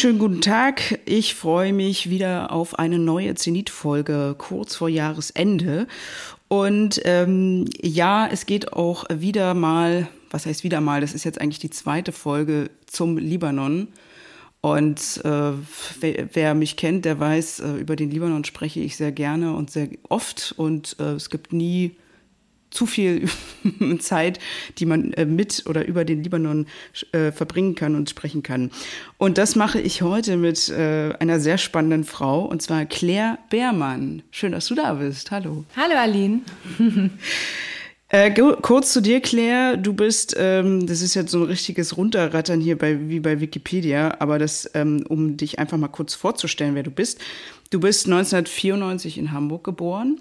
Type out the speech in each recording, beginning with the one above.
Schönen guten Tag. Ich freue mich wieder auf eine neue Zenit-Folge kurz vor Jahresende. Und ähm, ja, es geht auch wieder mal, was heißt wieder mal, das ist jetzt eigentlich die zweite Folge zum Libanon. Und äh, wer, wer, mich kennt, der weiß, äh, über den Libanon spreche ich sehr gerne und sehr oft. Und äh, es gibt nie zu viel Zeit, die man äh, mit oder über den Libanon äh, verbringen kann und sprechen kann. Und das mache ich heute mit äh, einer sehr spannenden Frau, und zwar Claire Beermann. Schön, dass du da bist. Hallo. Hallo, Aline. Äh, kurz zu dir, Claire. Du bist, ähm, das ist jetzt so ein richtiges Runterrattern hier bei, wie bei Wikipedia, aber das, ähm, um dich einfach mal kurz vorzustellen, wer du bist. Du bist 1994 in Hamburg geboren,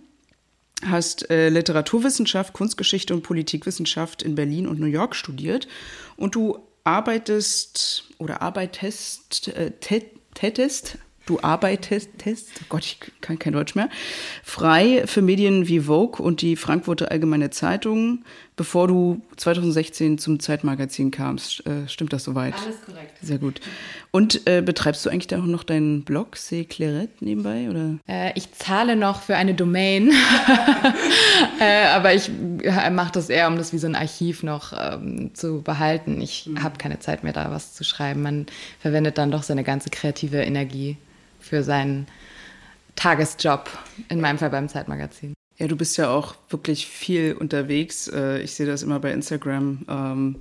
hast äh, Literaturwissenschaft, Kunstgeschichte und Politikwissenschaft in Berlin und New York studiert und du arbeitest oder arbeitest, äh, tätest du arbeitest, oh Gott, ich kann kein Deutsch mehr, frei für Medien wie Vogue und die Frankfurter Allgemeine Zeitung, bevor du 2016 zum Zeitmagazin kamst. Äh, stimmt das soweit? Alles korrekt. Sehr gut. Und äh, betreibst du eigentlich da auch noch deinen Blog, C. Claret, nebenbei? Oder? Äh, ich zahle noch für eine Domain, äh, aber ich mache das eher, um das wie so ein Archiv noch ähm, zu behalten. Ich mhm. habe keine Zeit mehr, da was zu schreiben. Man verwendet dann doch seine ganze kreative Energie für seinen Tagesjob, in meinem Fall beim Zeitmagazin. Ja, du bist ja auch wirklich viel unterwegs. Äh, ich sehe das immer bei Instagram, ähm,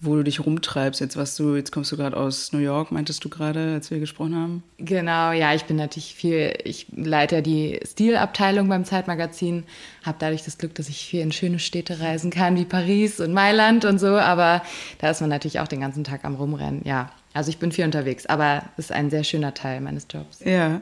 wo du dich rumtreibst. Jetzt was du, jetzt kommst du gerade aus New York, meintest du gerade, als wir gesprochen haben? Genau, ja, ich bin natürlich viel, ich leite die Stilabteilung beim Zeitmagazin, habe dadurch das Glück, dass ich viel in schöne Städte reisen kann, wie Paris und Mailand und so, aber da ist man natürlich auch den ganzen Tag am Rumrennen, ja. Also ich bin viel unterwegs, aber es ist ein sehr schöner Teil meines Jobs. Ja.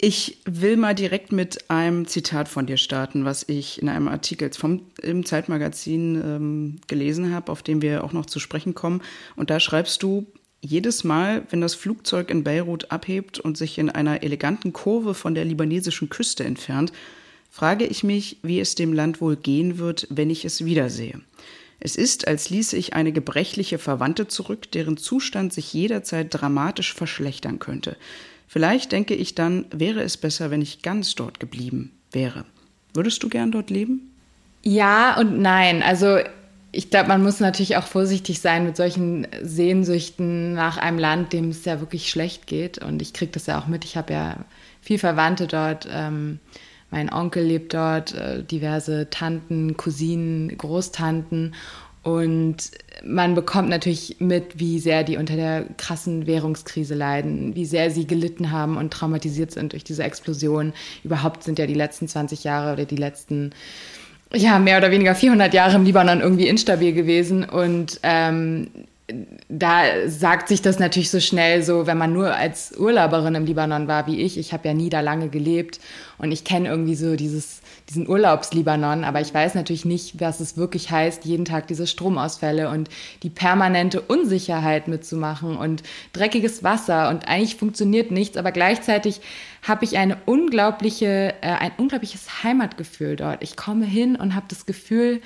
Ich will mal direkt mit einem Zitat von dir starten, was ich in einem Artikel vom, im Zeitmagazin ähm, gelesen habe, auf dem wir auch noch zu sprechen kommen. Und da schreibst du, jedes Mal, wenn das Flugzeug in Beirut abhebt und sich in einer eleganten Kurve von der libanesischen Küste entfernt, frage ich mich, wie es dem Land wohl gehen wird, wenn ich es wiedersehe. Es ist, als ließe ich eine gebrechliche Verwandte zurück, deren Zustand sich jederzeit dramatisch verschlechtern könnte. Vielleicht denke ich dann, wäre es besser, wenn ich ganz dort geblieben wäre. Würdest du gern dort leben? Ja und nein. Also ich glaube, man muss natürlich auch vorsichtig sein mit solchen Sehnsüchten nach einem Land, dem es ja wirklich schlecht geht. Und ich kriege das ja auch mit. Ich habe ja viel Verwandte dort. Ähm, mein Onkel lebt dort, äh, diverse Tanten, Cousinen, Großtanten. Und man bekommt natürlich mit, wie sehr die unter der krassen Währungskrise leiden, wie sehr sie gelitten haben und traumatisiert sind durch diese Explosion. Überhaupt sind ja die letzten 20 Jahre oder die letzten, ja, mehr oder weniger 400 Jahre im Libanon irgendwie instabil gewesen. Und ähm, da sagt sich das natürlich so schnell so, wenn man nur als Urlauberin im Libanon war wie ich. Ich habe ja nie da lange gelebt und ich kenne irgendwie so dieses, diesen Urlaubslibanon, aber ich weiß natürlich nicht, was es wirklich heißt, jeden Tag diese Stromausfälle und die permanente Unsicherheit mitzumachen und dreckiges Wasser und eigentlich funktioniert nichts, aber gleichzeitig habe ich eine unglaubliche, äh, ein unglaubliches Heimatgefühl dort. Ich komme hin und habe das Gefühl,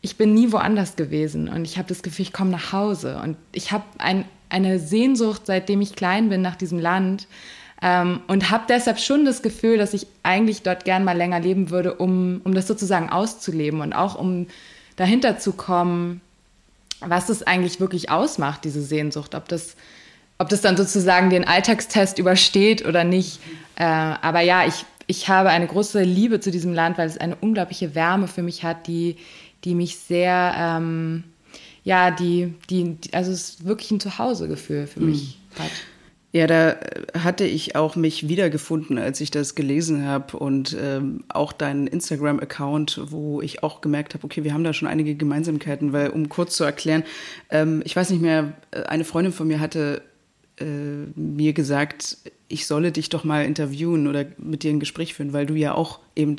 ich bin nie woanders gewesen und ich habe das Gefühl, ich komme nach Hause und ich habe ein, eine Sehnsucht, seitdem ich klein bin, nach diesem Land ähm, und habe deshalb schon das Gefühl, dass ich eigentlich dort gern mal länger leben würde, um, um das sozusagen auszuleben und auch um dahinter zu kommen, was es eigentlich wirklich ausmacht, diese Sehnsucht, ob das, ob das dann sozusagen den Alltagstest übersteht oder nicht. Äh, aber ja, ich, ich habe eine große Liebe zu diesem Land, weil es eine unglaubliche Wärme für mich hat, die die mich sehr, ähm, ja, die, die, also es ist wirklich ein Zuhausegefühl für mich mhm. hat. Ja, da hatte ich auch mich wiedergefunden, als ich das gelesen habe und ähm, auch deinen Instagram-Account, wo ich auch gemerkt habe, okay, wir haben da schon einige Gemeinsamkeiten, weil um kurz zu erklären, ähm, ich weiß nicht mehr, äh, eine Freundin von mir hatte äh, mir gesagt, ich solle dich doch mal interviewen oder mit dir ein Gespräch führen, weil du ja auch eben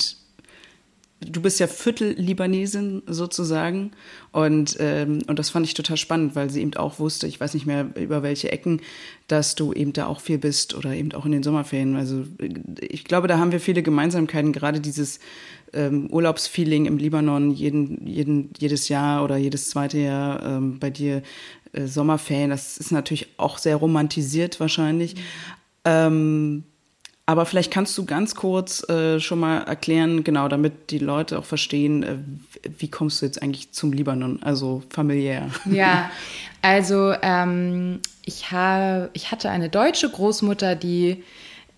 du bist ja Viertel-Libanesin sozusagen. Und, ähm, und das fand ich total spannend, weil sie eben auch wusste, ich weiß nicht mehr über welche Ecken, dass du eben da auch viel bist oder eben auch in den Sommerferien. Also ich glaube, da haben wir viele Gemeinsamkeiten, gerade dieses ähm, Urlaubsfeeling im Libanon jeden, jeden, jedes Jahr oder jedes zweite Jahr ähm, bei dir äh, Sommerferien. Das ist natürlich auch sehr romantisiert wahrscheinlich. Mhm. Ähm, aber vielleicht kannst du ganz kurz äh, schon mal erklären, genau, damit die Leute auch verstehen, äh, wie kommst du jetzt eigentlich zum Libanon, also familiär. Ja, also ähm, ich, hab, ich hatte eine deutsche Großmutter, die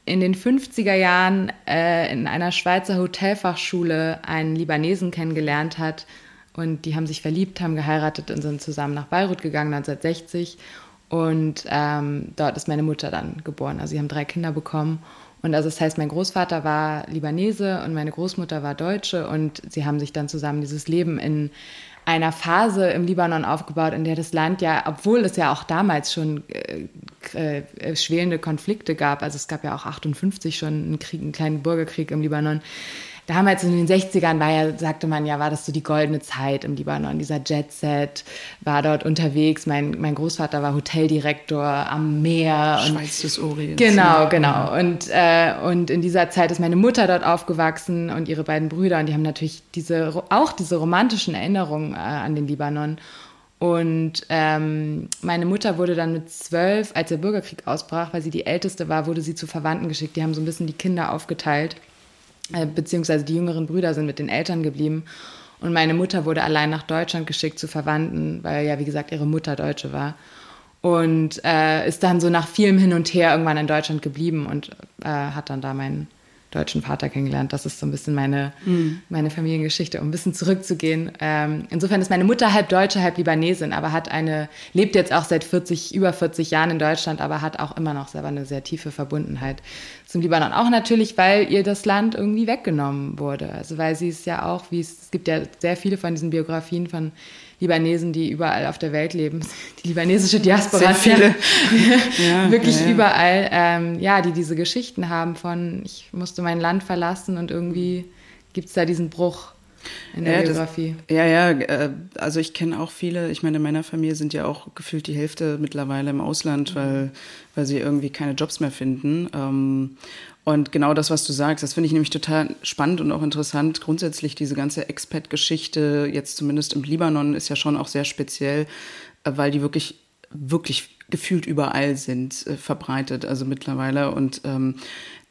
in den 50er Jahren äh, in einer Schweizer Hotelfachschule einen Libanesen kennengelernt hat. Und die haben sich verliebt, haben geheiratet und sind zusammen nach Beirut gegangen 1960. Und ähm, dort ist meine Mutter dann geboren. Also sie haben drei Kinder bekommen. Und also das heißt, mein Großvater war Libanese und meine Großmutter war Deutsche und sie haben sich dann zusammen dieses Leben in einer Phase im Libanon aufgebaut, in der das Land ja, obwohl es ja auch damals schon äh, äh, schwelende Konflikte gab, also es gab ja auch 58 schon einen Krieg, einen kleinen Bürgerkrieg im Libanon, damals in den 60ern war ja, sagte man ja, war das so die goldene Zeit im Libanon. Dieser Jet-Set war dort unterwegs. Mein, mein Großvater war Hoteldirektor am Meer. Schweiz des Orients. Genau, genau. Und, äh, und in dieser Zeit ist meine Mutter dort aufgewachsen und ihre beiden Brüder. Und die haben natürlich diese, auch diese romantischen Erinnerungen äh, an den Libanon. Und ähm, meine Mutter wurde dann mit zwölf, als der Bürgerkrieg ausbrach, weil sie die Älteste war, wurde sie zu Verwandten geschickt. Die haben so ein bisschen die Kinder aufgeteilt. Äh, beziehungsweise die jüngeren Brüder sind mit den Eltern geblieben. Und meine Mutter wurde allein nach Deutschland geschickt zu Verwandten, weil ja, wie gesagt, ihre Mutter Deutsche war. Und äh, ist dann so nach vielem Hin und Her irgendwann in Deutschland geblieben und äh, hat dann da meinen deutschen Vater kennengelernt. Das ist so ein bisschen meine, mhm. meine Familiengeschichte, um ein bisschen zurückzugehen. Ähm, insofern ist meine Mutter halb Deutsche, halb Libanesin, aber hat eine, lebt jetzt auch seit 40, über 40 Jahren in Deutschland, aber hat auch immer noch selber eine sehr tiefe Verbundenheit zum Libanon. Auch natürlich, weil ihr das Land irgendwie weggenommen wurde. Also weil sie es ja auch, wie es, es gibt ja sehr viele von diesen Biografien von Libanesen, die überall auf der Welt leben. Die libanesische Diaspora. Sehr viele. ja, Wirklich ja, ja. überall. Ähm, ja, die diese Geschichten haben von, ich musste mein Land verlassen und irgendwie gibt es da diesen Bruch in der ja, Biografie. Das, ja, ja, äh, also ich kenne auch viele, ich meine, in meiner Familie sind ja auch gefühlt die Hälfte mittlerweile im Ausland, mhm. weil, weil sie irgendwie keine Jobs mehr finden. Ähm, und genau das, was du sagst, das finde ich nämlich total spannend und auch interessant. Grundsätzlich diese ganze Expat-Geschichte, jetzt zumindest im Libanon, ist ja schon auch sehr speziell, äh, weil die wirklich, wirklich gefühlt überall sind, äh, verbreitet, also mittlerweile. Und ähm,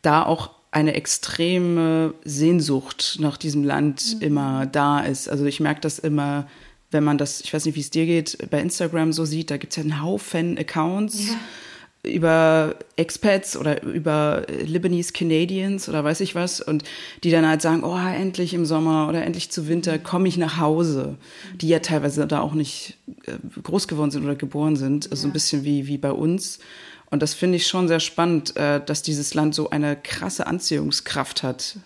da auch eine extreme Sehnsucht nach diesem Land mhm. immer da ist. Also ich merke das immer, wenn man das, ich weiß nicht, wie es dir geht, bei Instagram so sieht, da gibt es ja einen Haufen Accounts. Ja über Expats oder über Lebanese Canadians oder weiß ich was und die dann halt sagen, oh, endlich im Sommer oder endlich zu Winter komme ich nach Hause, die ja teilweise da auch nicht äh, groß geworden sind oder geboren sind, also ja. ein bisschen wie, wie bei uns. Und das finde ich schon sehr spannend, äh, dass dieses Land so eine krasse Anziehungskraft hat.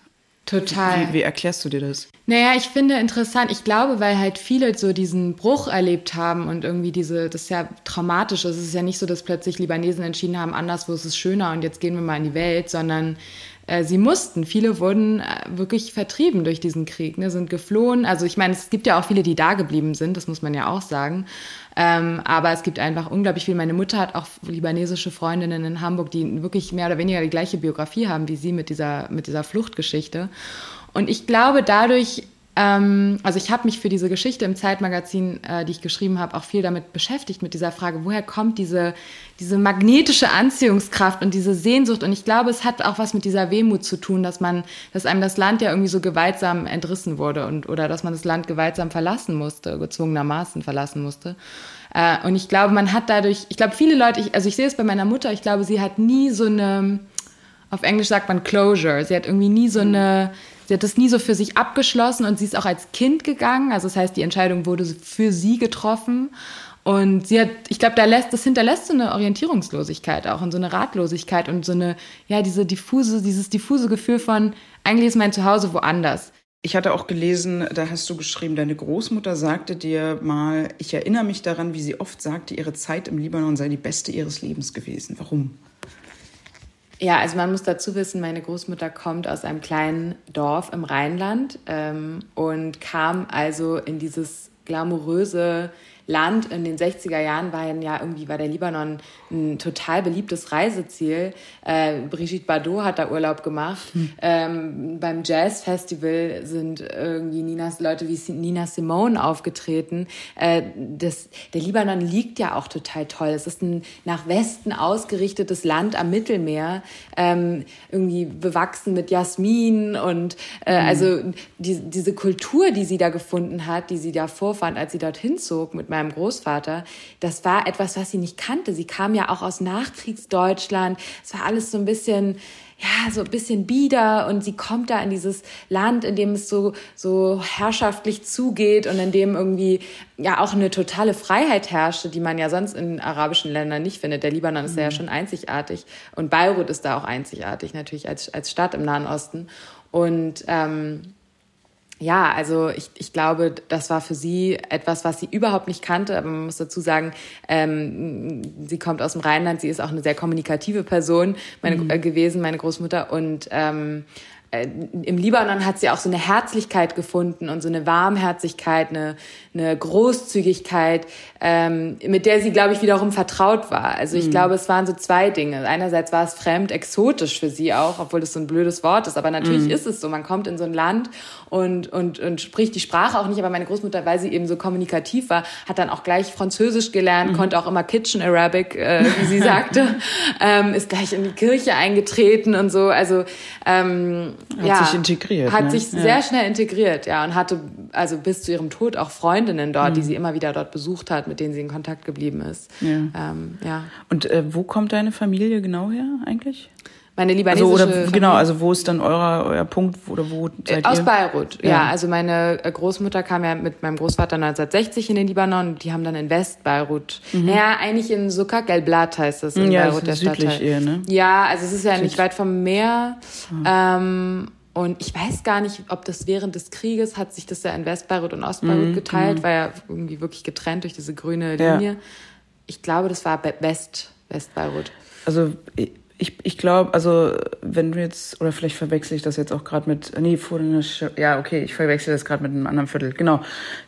Total. Wie, wie, erklärst du dir das? Naja, ich finde interessant, ich glaube, weil halt viele so diesen Bruch erlebt haben und irgendwie diese, das ist ja traumatisch. Es ist ja nicht so, dass plötzlich Libanesen entschieden haben, anderswo ist es schöner und jetzt gehen wir mal in die Welt, sondern äh, sie mussten. Viele wurden äh, wirklich vertrieben durch diesen Krieg, ne, sind geflohen. Also ich meine, es gibt ja auch viele, die da geblieben sind, das muss man ja auch sagen. Ähm, aber es gibt einfach unglaublich viel. Meine Mutter hat auch libanesische Freundinnen in Hamburg, die wirklich mehr oder weniger die gleiche Biografie haben wie sie mit dieser, mit dieser Fluchtgeschichte. Und ich glaube, dadurch ähm, also ich habe mich für diese Geschichte im Zeitmagazin, äh, die ich geschrieben habe, auch viel damit beschäftigt, mit dieser Frage, woher kommt diese, diese magnetische Anziehungskraft und diese Sehnsucht. Und ich glaube, es hat auch was mit dieser Wehmut zu tun, dass man, dass einem das Land ja irgendwie so gewaltsam entrissen wurde und oder dass man das Land gewaltsam verlassen musste, gezwungenermaßen verlassen musste. Äh, und ich glaube, man hat dadurch, ich glaube, viele Leute, ich, also ich sehe es bei meiner Mutter, ich glaube, sie hat nie so eine, auf Englisch sagt man Closure, sie hat irgendwie nie so eine, sie hat das nie so für sich abgeschlossen und sie ist auch als Kind gegangen. Also das heißt, die Entscheidung wurde für sie getroffen. Und sie hat, ich glaube, da lässt, das hinterlässt so eine Orientierungslosigkeit auch und so eine Ratlosigkeit und so eine, ja, diese diffuse, dieses diffuse Gefühl von, eigentlich ist mein Zuhause woanders. Ich hatte auch gelesen, da hast du geschrieben, deine Großmutter sagte dir mal, ich erinnere mich daran, wie sie oft sagte, ihre Zeit im Libanon sei die beste ihres Lebens gewesen. Warum? Ja, also man muss dazu wissen, meine Großmutter kommt aus einem kleinen Dorf im Rheinland ähm, und kam also in dieses glamouröse Land in den 60er Jahren war ja irgendwie war der Libanon ein total beliebtes Reiseziel. Äh, Brigitte Bardot hat da Urlaub gemacht. Hm. Ähm, beim Jazzfestival sind irgendwie Ninas, Leute wie Nina Simone aufgetreten. Äh, das, der Libanon liegt ja auch total toll. Es ist ein nach Westen ausgerichtetes Land am Mittelmeer, ähm, irgendwie bewachsen mit Jasmin und äh, mhm. also die, diese Kultur, die sie da gefunden hat, die sie da vorfand, als sie dorthin zog mit meinem Großvater, das war etwas, was sie nicht kannte. Sie kam ja auch aus Nachkriegsdeutschland. Es war alles so ein bisschen, ja, so ein bisschen bieder und sie kommt da in dieses Land, in dem es so, so herrschaftlich zugeht und in dem irgendwie ja auch eine totale Freiheit herrschte, die man ja sonst in arabischen Ländern nicht findet. Der Libanon ist mhm. ja schon einzigartig und Beirut ist da auch einzigartig natürlich als, als Stadt im Nahen Osten. Und ähm, ja, also ich, ich glaube, das war für sie etwas, was sie überhaupt nicht kannte. Aber man muss dazu sagen, ähm, sie kommt aus dem Rheinland, sie ist auch eine sehr kommunikative Person meine, mhm. äh, gewesen, meine Großmutter. Und ähm, äh, im Libanon hat sie auch so eine Herzlichkeit gefunden und so eine Warmherzigkeit, eine, eine Großzügigkeit, ähm, mit der sie, glaube ich, wiederum vertraut war. Also ich mhm. glaube, es waren so zwei Dinge. Einerseits war es fremd, exotisch für sie auch, obwohl das so ein blödes Wort ist. Aber natürlich mhm. ist es so. Man kommt in so ein Land und, und, und spricht die Sprache auch nicht. Aber meine Großmutter, weil sie eben so kommunikativ war, hat dann auch gleich Französisch gelernt, mhm. konnte auch immer Kitchen Arabic, äh, wie sie sagte, ähm, ist gleich in die Kirche eingetreten und so. Also ähm, hat ja, sich integriert. Hat ne? sich ja. sehr schnell integriert, ja, und hatte also bis zu ihrem Tod auch Freundinnen dort, die mhm. sie immer wieder dort besucht hat, mit denen sie in Kontakt geblieben ist. Ja. Ähm, ja. Und äh, wo kommt deine Familie genau her eigentlich? Meine libanesische also, oder, Genau, also wo ist dann euer, euer Punkt oder wo seid Aus ihr? Beirut, ja. ja. Also meine äh, Großmutter kam ja mit meinem Großvater 1960 in den Libanon und die haben dann in West-Beirut, mhm. naja, eigentlich in Sukak el Blat heißt das in ja, Beirut, der Stadtteil. Eher, ne? Ja, also es ist ja Süd. nicht weit vom Meer. Mhm. Ähm, und ich weiß gar nicht, ob das während des Krieges hat sich das ja in Westbeirut und Ostbeirut mhm, geteilt, mhm. war ja irgendwie wirklich getrennt durch diese grüne Linie. Ja. Ich glaube, das war West, Westbeirut. Also ich, ich glaube, also wenn du jetzt, oder vielleicht verwechsel ich das jetzt auch gerade mit, nee, vor ja, okay, ich verwechsel das gerade mit einem anderen Viertel, genau.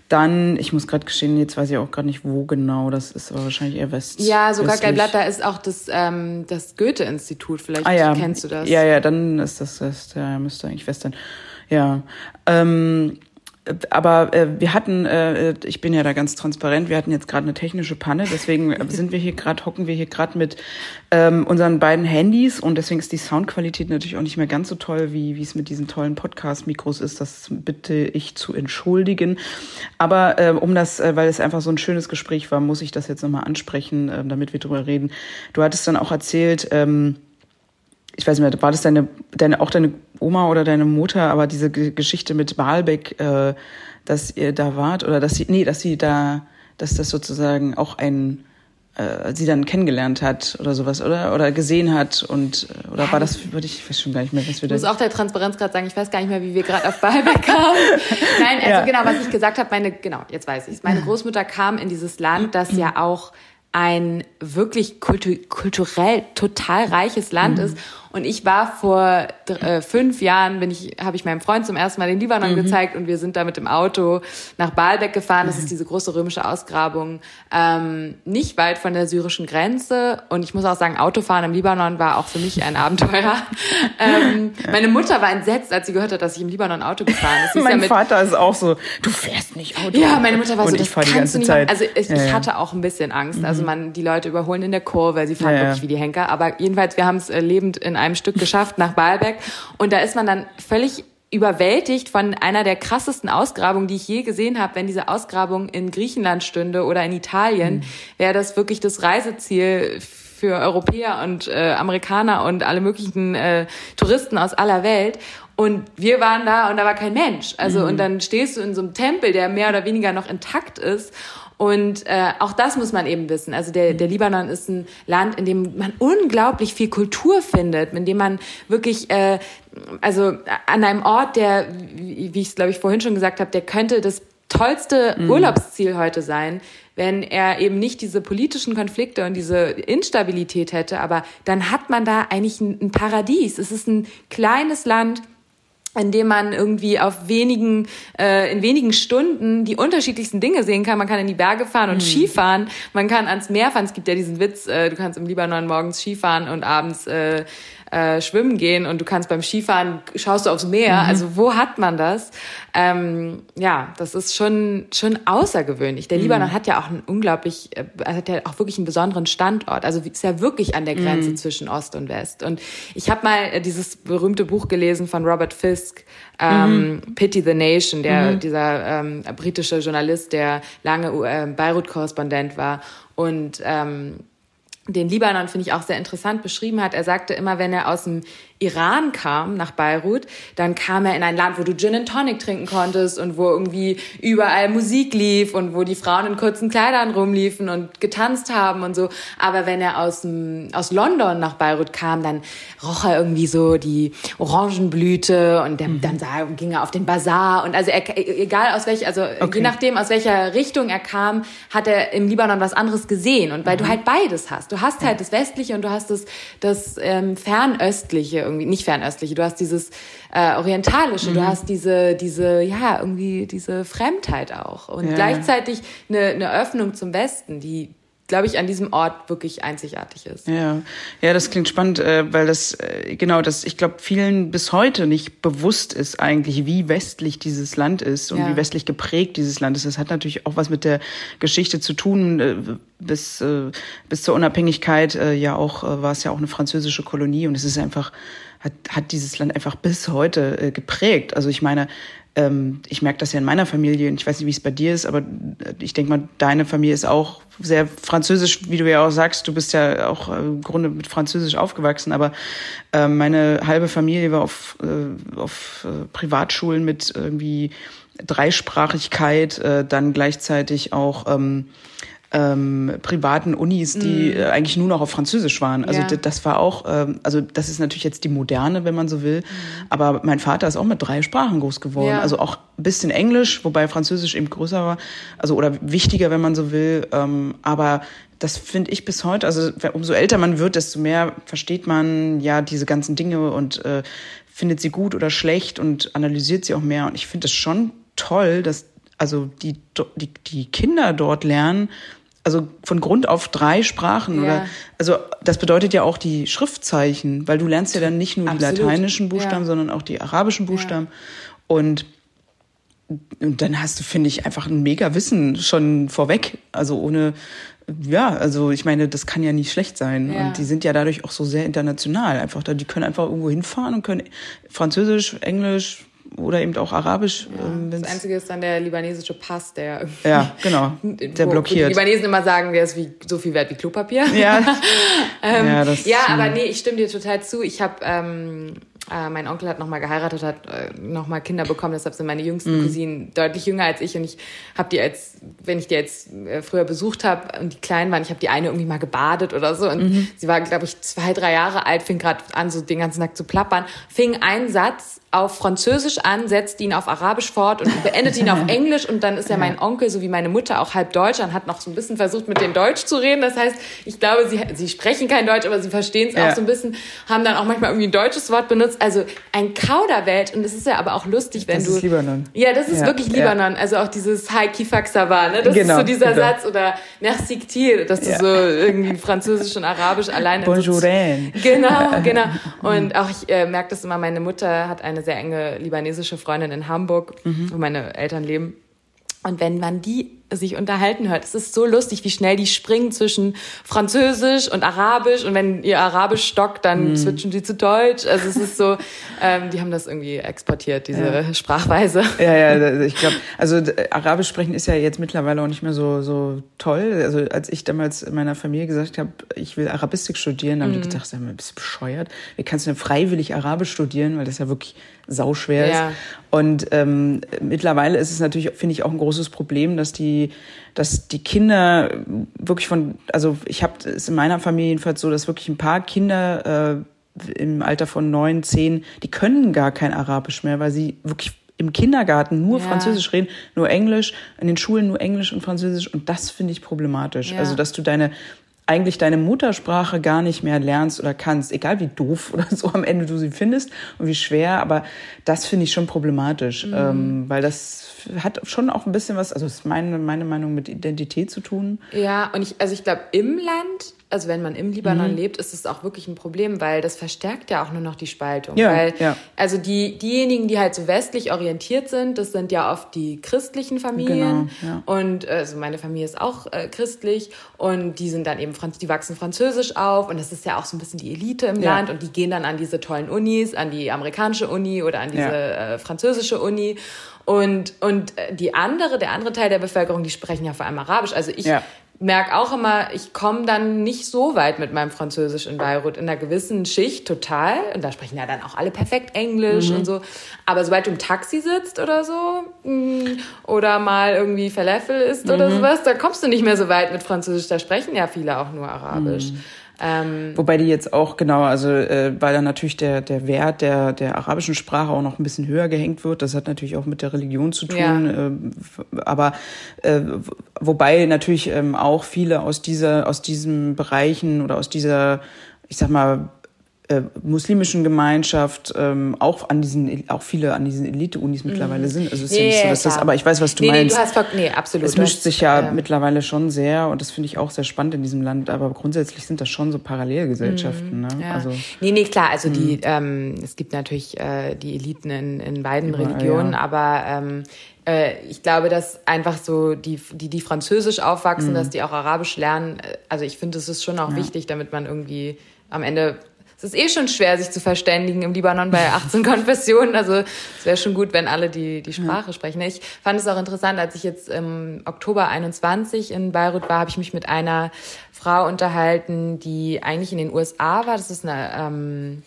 Dann, ich muss gerade gestehen, jetzt weiß ich auch gerade nicht, wo genau das ist, aber wahrscheinlich eher West. Ja, sogar Gelblatt, da ist auch das, ähm, das Goethe-Institut, vielleicht ah, ja. kennst du das. Ja, ja, dann ist das West, ja, müsste eigentlich West sein. Ja, ähm, aber äh, wir hatten, äh, ich bin ja da ganz transparent, wir hatten jetzt gerade eine technische Panne, deswegen sind wir hier gerade, hocken wir hier gerade mit ähm, unseren beiden Handys und deswegen ist die Soundqualität natürlich auch nicht mehr ganz so toll, wie wie es mit diesen tollen Podcast-Mikros ist. Das bitte ich zu entschuldigen. Aber äh, um das, äh, weil es einfach so ein schönes Gespräch war, muss ich das jetzt nochmal ansprechen, äh, damit wir drüber reden. Du hattest dann auch erzählt, ähm, ich weiß nicht mehr, war das deine, deine, auch deine Oma oder deine Mutter, aber diese G Geschichte mit Walbeck, äh, dass ihr da wart oder dass sie, nee, dass sie da, dass das sozusagen auch ein, äh, sie dann kennengelernt hat oder sowas, oder? Oder gesehen hat und, äh, oder war das, würde ich, ich weiß schon gar nicht mehr, was wir da. Ich muss auch der Transparenz gerade sagen, ich weiß gar nicht mehr, wie wir gerade auf Walbeck kamen. Nein, also ja. genau, was ich gesagt habe, meine, genau, jetzt weiß ich Meine Großmutter kam in dieses Land, das ja auch ein wirklich kultu kulturell total reiches Land mhm. ist und ich war vor äh, fünf Jahren, bin ich, habe ich meinem Freund zum ersten Mal den Libanon mhm. gezeigt und wir sind da mit dem Auto nach Baalbek gefahren. Das ist mhm. diese große römische Ausgrabung, ähm, nicht weit von der syrischen Grenze. Und ich muss auch sagen, Autofahren im Libanon war auch für mich ein Abenteuer. ähm, meine Mutter war entsetzt, als sie gehört hat, dass ich im Libanon Auto gefahren bin. mein ja Vater ist auch so, du fährst nicht Auto. Ja, meine Mutter war und so, ich die ganze Zeit. Also ich, ja, ich, hatte auch ein bisschen Angst. Also mhm. Man, die Leute überholen in der Kurve, sie fahren wirklich wie die Henker. Aber jedenfalls, wir haben es äh, lebend in einem Stück geschafft nach Baalbek. Und da ist man dann völlig überwältigt von einer der krassesten Ausgrabungen, die ich je gesehen habe. Wenn diese Ausgrabung in Griechenland stünde oder in Italien, mhm. wäre das wirklich das Reiseziel für Europäer und äh, Amerikaner und alle möglichen äh, Touristen aus aller Welt. Und wir waren da und da war kein Mensch. Also, mhm. und dann stehst du in so einem Tempel, der mehr oder weniger noch intakt ist. Und äh, auch das muss man eben wissen. Also der, der Libanon ist ein Land, in dem man unglaublich viel Kultur findet, in dem man wirklich, äh, also an einem Ort, der, wie ich es glaube ich vorhin schon gesagt habe, der könnte das tollste mhm. Urlaubsziel heute sein, wenn er eben nicht diese politischen Konflikte und diese Instabilität hätte. Aber dann hat man da eigentlich ein, ein Paradies. Es ist ein kleines Land, in dem man irgendwie auf wenigen, äh, in wenigen Stunden die unterschiedlichsten Dinge sehen kann. Man kann in die Berge fahren und mhm. Skifahren, man kann ans Meer fahren. Es gibt ja diesen Witz, äh, du kannst im Libanon morgens Skifahren und abends äh, äh, schwimmen gehen und du kannst beim Skifahren schaust du aufs Meer. Mhm. Also wo hat man das? Ähm, ja, das ist schon schon außergewöhnlich. Der mhm. Libanon hat ja auch einen unglaublich, äh, hat ja auch wirklich einen besonderen Standort. Also ist ja wirklich an der Grenze mhm. zwischen Ost und West. Und ich habe mal äh, dieses berühmte Buch gelesen von Robert Fisk, ähm, mhm. Pity the Nation, der mhm. dieser ähm, britische Journalist, der lange äh, Beirut-Korrespondent war und ähm, den Libanon, finde ich, auch sehr interessant beschrieben hat. Er sagte immer, wenn er aus dem Iran kam, nach Beirut, dann kam er in ein Land, wo du Gin and Tonic trinken konntest und wo irgendwie überall Musik lief und wo die Frauen in kurzen Kleidern rumliefen und getanzt haben und so. Aber wenn er aus, aus London nach Beirut kam, dann roch er irgendwie so die Orangenblüte und der, mhm. dann sah, ging er auf den Bazar und also er, egal aus welcher, also okay. je nachdem aus welcher Richtung er kam, hat er im Libanon was anderes gesehen und weil mhm. du halt beides hast. Du hast halt das Westliche und du hast das, das ähm, Fernöstliche irgendwie, nicht fernöstliche, du hast dieses äh, Orientalische, mhm. du hast diese, diese, ja, irgendwie diese Fremdheit auch. Und ja. gleichzeitig eine, eine Öffnung zum Westen, die, glaube ich, an diesem Ort wirklich einzigartig ist. Ja, ja, das klingt spannend, äh, weil das äh, genau das, ich glaube, vielen bis heute nicht bewusst ist eigentlich, wie westlich dieses Land ist und ja. wie westlich geprägt dieses Land ist. Das hat natürlich auch was mit der Geschichte zu tun. Äh, bis bis zur Unabhängigkeit ja auch war es ja auch eine französische Kolonie und es ist einfach hat hat dieses Land einfach bis heute geprägt. Also ich meine, ähm, ich merke das ja in meiner Familie ich weiß nicht, wie es bei dir ist, aber ich denke mal, deine Familie ist auch sehr französisch, wie du ja auch sagst. Du bist ja auch äh, im Grunde mit Französisch aufgewachsen, aber äh, meine halbe Familie war auf, äh, auf äh, Privatschulen mit irgendwie Dreisprachigkeit, äh, dann gleichzeitig auch ähm, ähm, privaten Unis, die mm. eigentlich nur noch auf Französisch waren. Also ja. das war auch, ähm, also das ist natürlich jetzt die moderne, wenn man so will. Mm. Aber mein Vater ist auch mit drei Sprachen groß geworden. Ja. Also auch ein bisschen Englisch, wobei Französisch eben größer war, also oder wichtiger, wenn man so will. Ähm, aber das finde ich bis heute, also umso älter man wird, desto mehr versteht man ja diese ganzen Dinge und äh, findet sie gut oder schlecht und analysiert sie auch mehr. Und ich finde es schon toll, dass also die, die, die Kinder dort lernen, also von Grund auf drei Sprachen ja. oder also das bedeutet ja auch die Schriftzeichen, weil du lernst ja dann nicht nur Absolut. die lateinischen Buchstaben, ja. sondern auch die arabischen Buchstaben ja. und und dann hast du finde ich einfach ein mega Wissen schon vorweg, also ohne ja, also ich meine, das kann ja nicht schlecht sein. Ja. Und die sind ja dadurch auch so sehr international. Einfach da, die können einfach irgendwo hinfahren und können Französisch, Englisch, oder eben auch Arabisch. Ja, ähm, das Einzige ist dann der libanesische Pass, der ja genau, der blockiert. Die Libanesen immer sagen, der ist wie so viel wert wie Klopapier. Ja, ähm, ja, das, ja, aber nee, ich stimme dir total zu. Ich habe ähm, äh, mein Onkel hat nochmal geheiratet, hat äh, nochmal Kinder bekommen, deshalb sind meine jüngsten mhm. Cousinen deutlich jünger als ich und ich habe die als, wenn ich die jetzt äh, früher besucht habe und die klein waren, ich habe die eine irgendwie mal gebadet oder so und mhm. sie war, glaube ich, zwei, drei Jahre alt, fing gerade an, so den ganzen Tag zu plappern, fing ein Satz auf Französisch an, setzt ihn auf Arabisch fort und beendet ihn auf Englisch und dann ist ja mein Onkel, so wie meine Mutter, auch halb Deutsch und hat noch so ein bisschen versucht, mit dem Deutsch zu reden. Das heißt, ich glaube, sie, sie sprechen kein Deutsch, aber sie verstehen es ja. auch so ein bisschen, haben dann auch manchmal irgendwie ein deutsches Wort benutzt. Also ein Kauderwelt und es ist ja aber auch lustig, wenn das du... Das ist Libanon. Ja, das ist ja. wirklich Libanon. Also auch dieses Hai Kifak Sava, ne? Das genau, ist so dieser genau. Satz oder Merci Ktir, dass du so irgendwie Französisch und Arabisch alleine... Bonjour. Genau, genau. Und auch ich äh, merke das immer, meine Mutter hat eine sehr enge libanesische Freundin in Hamburg, mhm. wo meine Eltern leben. Und wenn man die sich unterhalten hört. Es ist so lustig, wie schnell die springen zwischen Französisch und Arabisch und wenn ihr Arabisch stockt, dann mm. switchen sie zu Deutsch. Also es ist so, ähm, die haben das irgendwie exportiert, diese ja. Sprachweise. Ja, ja, ich glaube, also Arabisch sprechen ist ja jetzt mittlerweile auch nicht mehr so so toll. Also als ich damals meiner Familie gesagt habe, ich will Arabistik studieren, haben mm. die mhm. gedacht, sag mal, bist du bescheuert? Wie kannst du denn freiwillig Arabisch studieren, weil das ja wirklich sauschwer ist. Ja. Und ähm, mittlerweile ist es natürlich, finde ich, auch ein großes Problem, dass die dass die Kinder wirklich von, also ich habe es in meiner Familie jedenfalls so, dass wirklich ein paar Kinder äh, im Alter von neun, zehn, die können gar kein Arabisch mehr, weil sie wirklich im Kindergarten nur ja. Französisch reden, nur Englisch, in den Schulen nur Englisch und Französisch und das finde ich problematisch. Ja. Also, dass du deine eigentlich deine Muttersprache gar nicht mehr lernst oder kannst, egal wie doof oder so am Ende du sie findest und wie schwer, aber das finde ich schon problematisch, mhm. ähm, weil das hat schon auch ein bisschen was, also ist meine, meine Meinung mit Identität zu tun. Ja, und ich, also ich glaube, im Land also wenn man im Libanon mhm. lebt, ist es auch wirklich ein Problem, weil das verstärkt ja auch nur noch die Spaltung. Ja, weil, ja. Also die, diejenigen, die halt so westlich orientiert sind, das sind ja oft die christlichen Familien. Genau, ja. Und also meine Familie ist auch äh, christlich und die sind dann eben, die wachsen französisch auf und das ist ja auch so ein bisschen die Elite im ja. Land und die gehen dann an diese tollen Unis, an die amerikanische Uni oder an diese äh, französische Uni. Und, und äh, die andere, der andere Teil der Bevölkerung, die sprechen ja vor allem Arabisch. Also ich merke auch immer, ich komme dann nicht so weit mit meinem Französisch in Beirut. In einer gewissen Schicht total. Und da sprechen ja dann auch alle perfekt Englisch mhm. und so. Aber sobald du im Taxi sitzt oder so, mm, oder mal irgendwie Falafel isst mhm. oder sowas, da kommst du nicht mehr so weit mit Französisch. Da sprechen ja viele auch nur Arabisch. Mhm. Ähm, Wobei die jetzt auch, genau, also äh, weil dann natürlich der, der Wert der, der arabischen Sprache auch noch ein bisschen höher gehängt wird. Das hat natürlich auch mit der Religion zu tun. Ja. Äh, aber äh, wobei natürlich ähm, auch viele aus dieser, aus diesen Bereichen oder aus dieser, ich sag mal, äh, muslimischen Gemeinschaft ähm, auch an diesen auch viele an diesen Elite-Unis mittlerweile mhm. sind. Also es ist nee, ja nicht so, dass das, aber ich weiß, was du nee, meinst. Nee, du hast, nee, absolut. Es mischt sich ja ähm, mittlerweile schon sehr und das finde ich auch sehr spannend in diesem Land. Aber grundsätzlich sind das schon so Parallelgesellschaften. Mhm. Ne? Ja. Also, nee, nee, klar. Also die, mhm. ähm, es gibt natürlich äh, die Eliten in, in beiden Überall, Religionen, ja. aber ähm, äh, ich glaube, dass einfach so die, die, die Französisch aufwachsen, mhm. dass die auch Arabisch lernen. Äh, also ich finde, es ist schon auch ja. wichtig, damit man irgendwie am Ende es ist eh schon schwer, sich zu verständigen im Libanon bei 18 Konfessionen. Also es wäre schon gut, wenn alle die, die Sprache ja. sprechen. Ich fand es auch interessant, als ich jetzt im Oktober 21 in Beirut war, habe ich mich mit einer Frau unterhalten, die eigentlich in den USA war. Das ist eine ähm,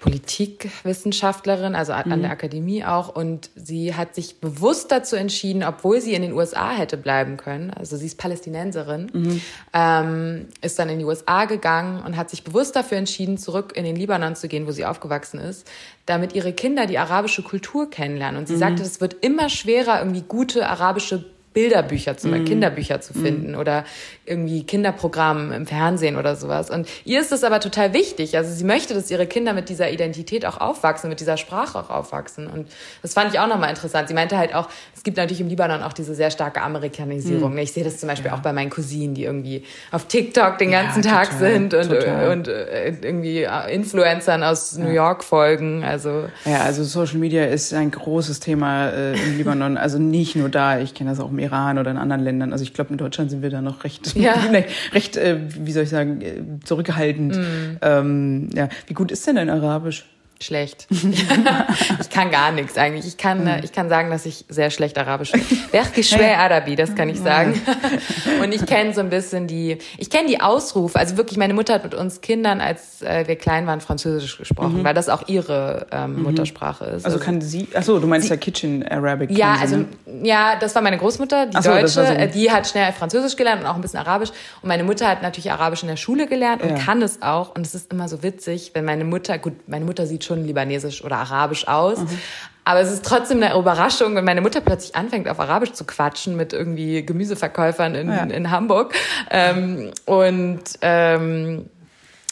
Politikwissenschaftlerin, also an mhm. der Akademie auch. Und sie hat sich bewusst dazu entschieden, obwohl sie in den USA hätte bleiben können, also sie ist Palästinenserin, mhm. ähm, ist dann in die USA gegangen und hat sich bewusst dafür entschieden, zurück in den Libanon zu gehen, wo sie aufgewachsen ist, damit ihre Kinder die arabische Kultur kennenlernen. Und sie mhm. sagte, es wird immer schwerer, irgendwie gute arabische Bilderbücher, zum Beispiel mm. Kinderbücher zu finden mm. oder irgendwie Kinderprogramm im Fernsehen oder sowas. Und ihr ist das aber total wichtig. Also sie möchte, dass ihre Kinder mit dieser Identität auch aufwachsen, mit dieser Sprache auch aufwachsen. Und das fand ich auch nochmal interessant. Sie meinte halt auch, es gibt natürlich im Libanon auch diese sehr starke Amerikanisierung. Mm. Ich sehe das zum Beispiel ja. auch bei meinen Cousinen, die irgendwie auf TikTok den ganzen ja, Tag total, sind und, und äh, irgendwie äh, Influencern aus ja. New York folgen. Also ja, also Social Media ist ein großes Thema äh, im Libanon. Also nicht nur da. Ich kenne das auch im Iran oder in anderen Ländern. Also ich glaube, in Deutschland sind wir da noch recht, recht, äh, wie soll ich sagen, äh, zurückgehaltend. Mm. Ähm, ja, wie gut ist denn dein Arabisch? Schlecht. ich kann gar nichts eigentlich. Ich kann, äh, ich kann sagen, dass ich sehr schlecht Arabisch bin. schwer Arabi, das kann ich sagen. Und ich kenne so ein bisschen die, ich kenne die Ausrufe. Also wirklich, meine Mutter hat mit uns Kindern, als äh, wir klein waren, Französisch gesprochen, mhm. weil das auch ihre ähm, mhm. Muttersprache ist. Also, also kann sie, ach so, du meinst sie, ja Kitchen Arabic. Ja, also, ja, das war meine Großmutter, die so, Deutsche. So. Äh, die hat schnell Französisch gelernt und auch ein bisschen Arabisch. Und meine Mutter hat natürlich Arabisch in der Schule gelernt und ja. kann es auch. Und es ist immer so witzig, wenn meine Mutter, gut, meine Mutter sieht schon libanesisch oder arabisch aus. Mhm. Aber es ist trotzdem eine Überraschung, wenn meine Mutter plötzlich anfängt, auf Arabisch zu quatschen mit irgendwie Gemüseverkäufern in, ja. in Hamburg. Ähm, und ähm,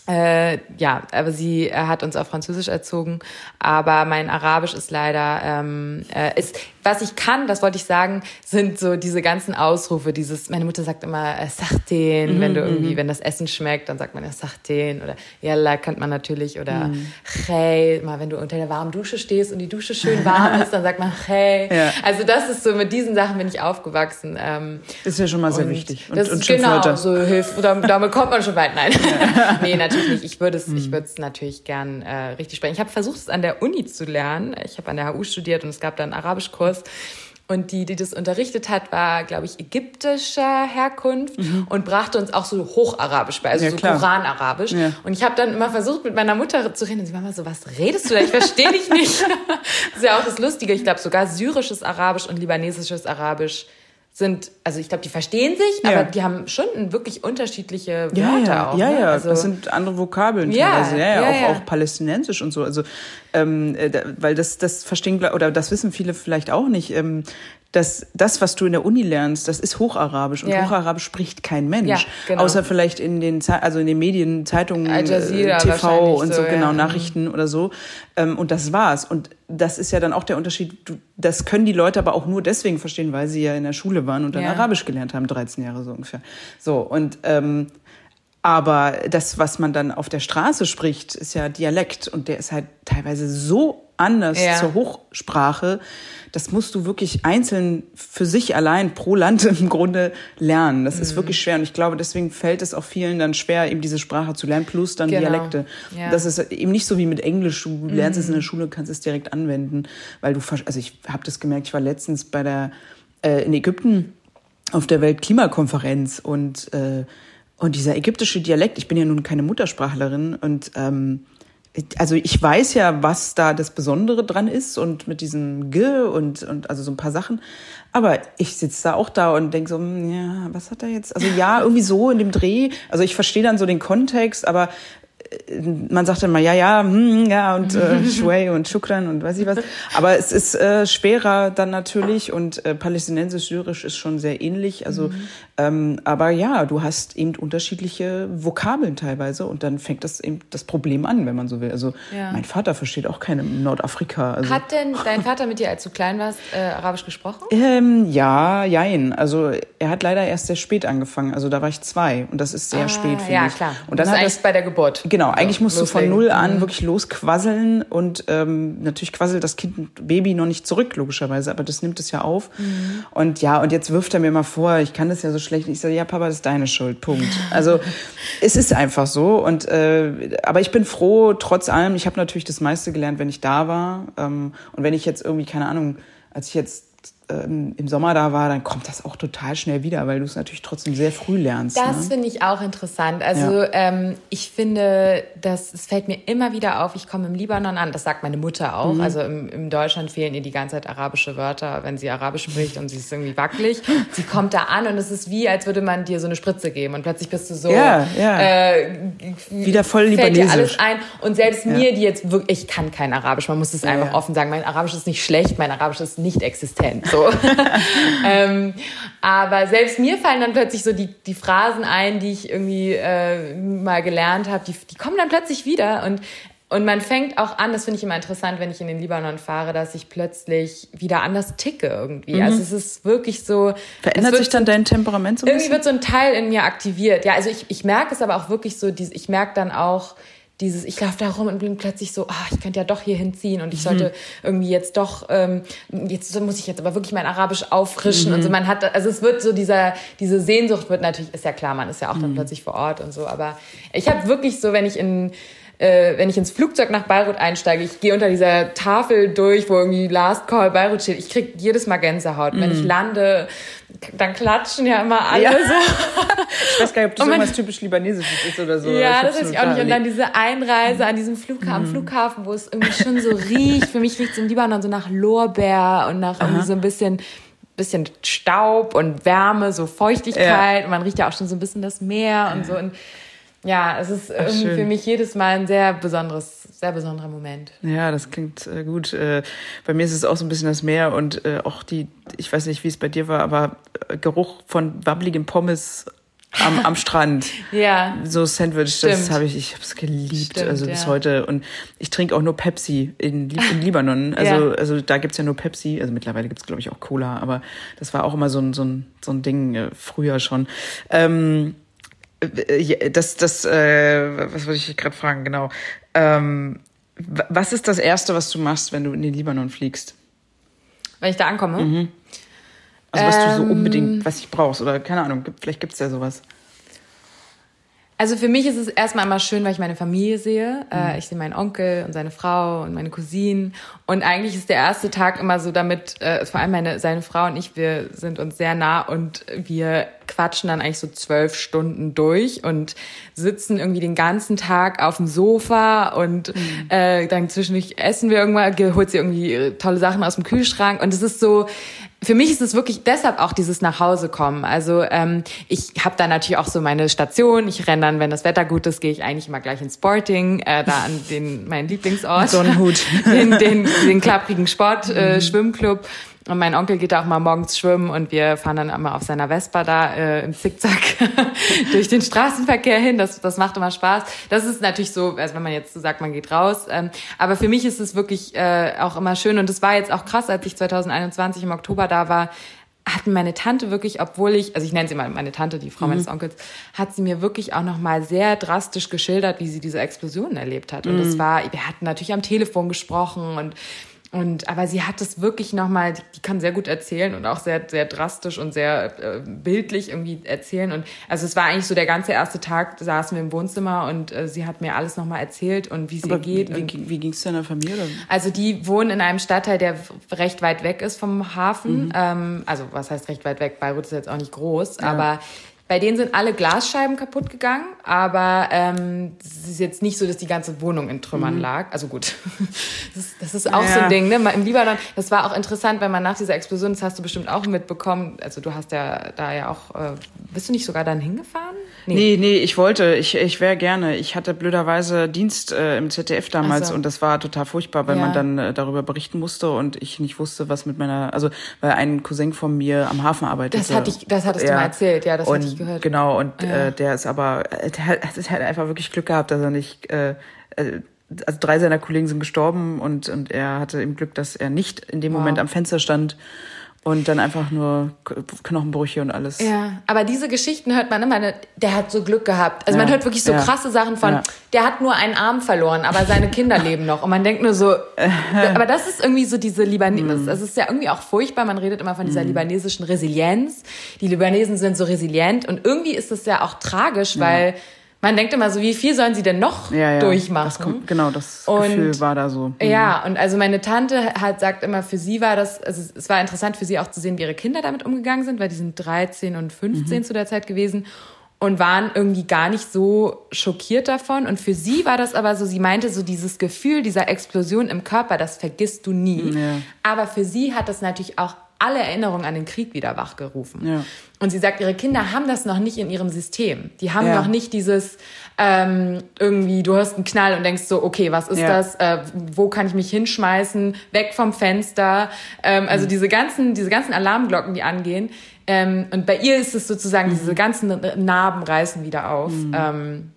äh, ja, aber sie er hat uns auf Französisch erzogen, aber mein Arabisch ist leider ähm, äh, ist was ich kann, das wollte ich sagen, sind so diese ganzen Ausrufe, dieses meine Mutter sagt immer äh, Sachten, mhm, wenn du irgendwie mhm. wenn das Essen schmeckt, dann sagt man ja Sachten oder Yalla kennt man natürlich oder mhm. Hey, mal wenn du unter der warmen Dusche stehst und die Dusche schön warm ist, dann sagt man Hey. Ja. Also das ist so mit diesen Sachen bin ich aufgewachsen. Ähm, ist ja schon mal sehr wichtig und, das und genau so hilft damit kommt man schon weit. Nein, ja. nee natürlich nicht. Ich würde es, mhm. ich würde es natürlich gern äh, richtig sprechen. Ich habe versucht, es an der Uni zu lernen. Ich habe an der HU studiert und es gab da einen Arabischkurs. Und die, die das unterrichtet hat, war, glaube ich, ägyptischer Herkunft und brachte uns auch so Hocharabisch bei, also ja, so Koranarabisch. Ja. Und ich habe dann immer versucht, mit meiner Mutter zu reden. Und sie war immer so, was redest du da? Ich verstehe dich nicht. das ist ja auch das Lustige. Ich glaube, sogar syrisches Arabisch und libanesisches Arabisch sind, also ich glaube, die verstehen sich, Ja. aber die haben schon wirklich unterschiedliche Wörter Ja, ja, auch. ja, ne? ja. Also, das sind andere Vokabeln Ja, teilweise. Ja, ja, ja, auch, auch palästinensisch und so. Also, ähm, äh, da, weil das, das verstehen, oder das wissen viele vielleicht auch nicht. Ähm, dass das, was du in der Uni lernst, das ist Hocharabisch und Ja. Hocharabisch spricht kein Mensch, Ja, genau. außer vielleicht in den, also in den Medien, Zeitungen, äh, TV und so, so, genau ja. Nachrichten oder so. Ähm, und das war's. Und das ist ja dann auch der Unterschied. Das können die Leute aber auch nur deswegen verstehen, weil sie ja in der Schule waren und dann. Arabisch gelernt haben, 13 Jahre so ungefähr. So und ähm, aber das, was man dann auf der Straße spricht, ist ja Dialekt und der ist halt teilweise so anders Ja. zur Hochsprache. Das musst du wirklich einzeln für sich allein pro Land im Grunde lernen. Das Mhm. ist wirklich schwer und ich glaube, deswegen fällt es auch vielen dann schwer, eben diese Sprache zu lernen, plus dann Genau. Dialekte. Ja. Mhm. Das ist eben nicht so wie mit Englisch. Du lernst es in der Schule, kannst es direkt anwenden, weil du, also ich habe das gemerkt, ich war letztens bei der, äh, in Ägypten auf der Weltklimakonferenz und, äh, und dieser ägyptische Dialekt, ich bin ja nun keine Muttersprachlerin und ähm, also ich weiß ja, was da das Besondere dran ist und mit diesem G und, und also so ein paar Sachen. Aber ich sitze da auch da und denke so, hm, ja, was hat er jetzt? Also ja, irgendwie so in dem Dreh. Also ich verstehe dann so den Kontext, aber man sagt dann mal, ja, ja, hm, ja, und äh, Shuey und Shukran und weiß ich was. Aber es ist äh, schwerer dann natürlich und äh, palästinensisch-syrisch ist schon sehr ähnlich. Also, ähm, aber ja, du hast eben unterschiedliche Vokabeln teilweise und dann fängt das eben das Problem an, wenn man so will. Also Ja. mein Vater versteht auch keine Nordafrika. Also, Hat denn dein Vater mit dir, als du klein warst, äh, Arabisch gesprochen? ähm, ja, jein. Also er hat leider erst sehr spät angefangen. Also da war ich zwei und das ist sehr Ah, spät, finde ja, ich. klar. Und dann Das ist hat eigentlich das bei der Geburt. Genau, eigentlich musst du von null an Mhm. wirklich losquasseln und ähm, natürlich quasselt das Kind, Baby noch nicht zurück, logischerweise, aber das nimmt es ja auf. Mhm. Und ja, und jetzt wirft er mir mal vor, ich kann das ja so schlecht. Ich sage, ja, Papa, das ist deine Schuld, Punkt. Also es ist einfach so. Und äh, aber ich bin froh, trotz allem, ich habe natürlich das meiste gelernt, wenn ich da war. Ähm, und wenn ich jetzt irgendwie, keine Ahnung, als ich jetzt ähm, im Sommer da war, dann kommt das auch total schnell wieder, weil du es natürlich trotzdem sehr früh lernst. Das ne? finde ich auch interessant. Also ähm, ich finde, dass es fällt mir immer wieder auf, ich komme im Libanon an, das sagt meine Mutter auch. Mhm. Also im, im Deutschland fehlen ihr die ganze Zeit arabische Wörter, wenn sie Arabisch spricht und sie ist irgendwie wackelig. Sie kommt da an und es ist wie, als würde man dir so eine Spritze geben und plötzlich bist du so Ja, ja. Äh, Wieder voll fällt dir alles libanesisch. ein. Und selbst mir, die jetzt wirklich, ich kann kein Arabisch, man muss es einfach ja. offen sagen, mein Arabisch ist nicht schlecht, mein Arabisch ist nicht existent. So. ähm, aber selbst mir fallen dann plötzlich so die, die Phrasen ein, die ich irgendwie äh, mal gelernt habe, die, die kommen dann plötzlich wieder und und man fängt auch an, das finde ich immer interessant, wenn ich in den Libanon fahre, dass ich plötzlich wieder anders ticke irgendwie. Also es ist wirklich so. Mhm. Verändert sich dann dein Temperament so ein irgendwie bisschen? wird so ein Teil in mir aktiviert. Ja, also ich, ich merke es aber auch wirklich so, ich merke dann auch dieses, ich laufe da rum und bin plötzlich so, ah, ich könnte ja doch hier hinziehen und ich sollte irgendwie jetzt doch, ähm, jetzt muss ich jetzt aber wirklich mein Arabisch auffrischen und so. Man hat, also es wird so dieser, diese Sehnsucht wird natürlich, ist ja klar, man ist ja auch dann plötzlich vor Ort und so, aber ich habe wirklich so, wenn ich in äh, wenn ich ins Flugzeug nach Beirut einsteige, ich gehe unter dieser Tafel durch, wo irgendwie Last Call Beirut steht. Ich krieg jedes Mal Gänsehaut. Wenn ich lande, dann klatschen ja immer alle Ja. so. Ich weiß gar nicht, ob das irgendwas typisch Libanesisches ist oder so. Ja, das weiß ich auch nicht. Und dann diese Einreise an diesem Flughafen, am Flughafen, wo es irgendwie schon so riecht. Für mich riecht es im Libanon so nach Lorbeer und nach irgendwie so ein bisschen, bisschen Staub und Wärme, so Feuchtigkeit. Und man riecht ja auch schon so ein bisschen das Meer und so. Und ja, es ist irgendwie schön. für mich jedes Mal ein sehr besonderes, sehr besonderer Moment. Ja, das klingt äh, gut. Äh, bei mir ist es auch so ein bisschen das Meer und äh, auch die, ich weiß nicht, wie es bei dir war, aber äh, Geruch von wabbligem Pommes am, am Strand. Ja. So Sandwich, das Stimmt. habe ich, ich habe es geliebt, Stimmt, also bis ja. heute. Und ich trinke auch nur Pepsi in, in Libanon. Also, Ja. also da gibt's ja nur Pepsi. Also mittlerweile gibt's glaube ich, auch Cola, aber das war auch immer so ein, so ein, so ein Ding äh, früher schon. Ähm, äh, ja, das, das, äh, was wollte ich gerade fragen, genau. Ähm, was ist das Erste, was du machst, wenn du in den Libanon fliegst? Wenn ich da ankomme. Also was du so Ähm. unbedingt, was ich brauchst oder keine Ahnung, gibt- vielleicht gibt's ja sowas. Also für mich ist es erstmal immer schön, weil ich meine Familie sehe. Mhm. Äh, ich sehe meinen Onkel und seine Frau und meine Cousinen. Und eigentlich ist der erste Tag immer so damit, äh, vor allem meine, seine Frau und ich, wir sind uns sehr nah und wir quatschen dann eigentlich so zwölf Stunden durch und sitzen irgendwie den ganzen Tag auf dem Sofa und mhm. äh, dann zwischendurch essen wir irgendwann, holt sie irgendwie äh, tolle Sachen aus dem Kühlschrank und es ist so, für mich ist es wirklich deshalb auch dieses Nachhausekommen. Also ähm, ich habe da natürlich auch so meine Station. Ich renne dann, wenn das Wetter gut ist, gehe ich eigentlich immer gleich ins Sporting, äh, da an den meinen Lieblingsort, Sonnenhut, den, den, den klapprigen Sport, äh. Schwimmclub. Und mein Onkel geht auch mal morgens schwimmen und wir fahren dann immer auf seiner Vespa da äh, im Zickzack durch den Straßenverkehr hin. Das, das macht immer Spaß. Das ist natürlich so, also wenn man jetzt so sagt, man geht raus. Ähm, aber für mich ist es wirklich äh, auch immer schön und es war jetzt auch krass, als ich 2021 im Oktober da war, hat meine Tante wirklich, obwohl ich, also ich nenne sie mal meine Tante, die Frau mhm. meines Onkels, hat sie mir wirklich auch noch mal sehr drastisch geschildert, wie sie diese Explosionen erlebt hat. Und es mhm. war, wir hatten natürlich am Telefon gesprochen und und aber sie hat es wirklich nochmal, die, die kann sehr gut erzählen und auch sehr, sehr drastisch und sehr äh, bildlich irgendwie erzählen. Und also es war eigentlich so der ganze erste Tag, saßen wir im Wohnzimmer und äh, sie hat mir alles nochmal erzählt und wie es ihr geht. Wie, wie, wie ging es deiner Familie? Also die wohnen in einem Stadtteil, der recht weit weg ist vom Hafen. Mhm. Ähm, also was heißt recht weit weg? Beirut ist jetzt auch nicht groß, ja. aber bei denen sind alle Glasscheiben kaputt gegangen, aber ähm, es ist jetzt nicht so, dass die ganze Wohnung in Trümmern mhm. lag. Also gut, das ist, das ist auch ja. so ein Ding. Ne? Im Libanon, das war auch interessant, wenn man nach dieser Explosion, das hast du bestimmt auch mitbekommen, also du hast ja da ja auch, äh, bist du nicht sogar dann hingefahren? Nee, nee, nee ich wollte, ich, ich wäre gerne. Ich hatte blöderweise Dienst äh, im ZDF damals so. und das war total furchtbar, weil ja. man dann äh, darüber berichten musste und ich nicht wusste, was mit meiner, also weil ein Cousin von mir am Hafen arbeitete. Das hatte ich, das hattest ja. du mal erzählt, ja, das und hatte ich gehört. Genau, und ja. äh, der ist aber, äh, der hat, der hat einfach wirklich Glück gehabt, dass er nicht, äh, äh, also drei seiner Kollegen sind gestorben und, und er hatte im Glück, dass er nicht in dem wow. Moment am Fenster stand und dann einfach nur Knochenbrüche und alles. Ja, aber diese Geschichten hört man immer, ne, der hat so Glück gehabt. Also ja. man hört wirklich so ja. krasse Sachen von, ja. der hat nur einen Arm verloren, aber seine Kinder leben noch. Und man denkt nur so, aber das ist irgendwie so diese Libanesen, mm. das ist ja irgendwie auch furchtbar, man redet immer von dieser mm. libanesischen Resilienz. Die Libanesen sind so resilient und irgendwie ist das ja auch tragisch, weil man denkt immer so, wie viel sollen sie denn noch ja, ja, durchmachen? Das kommt, genau, das und, Gefühl war da so. Mhm. Ja, und also meine Tante hat sagt immer, für sie war das, also es war interessant für sie auch zu sehen, wie ihre Kinder damit umgegangen sind, weil die sind 13 und 15 mhm. zu der Zeit gewesen und waren irgendwie gar nicht so schockiert davon. Und für sie war das aber so, sie meinte so dieses Gefühl dieser Explosion im Körper, das vergisst du nie. Ja. Aber für sie hat das natürlich auch alle Erinnerungen an den Krieg wieder wachgerufen. Ja. Und sie sagt, ihre Kinder haben das noch nicht in ihrem System. Die haben ja. noch nicht dieses ähm, irgendwie, du hörst einen Knall und denkst so, okay, was ist ja. das? Äh, wo kann ich mich hinschmeißen? Weg vom Fenster. Ähm, also mhm. diese ganzen, diese ganzen Alarmglocken, die angehen. Ähm, und bei ihr ist es sozusagen, mhm. diese ganzen Narben reißen wieder auf. Mhm. Ähm,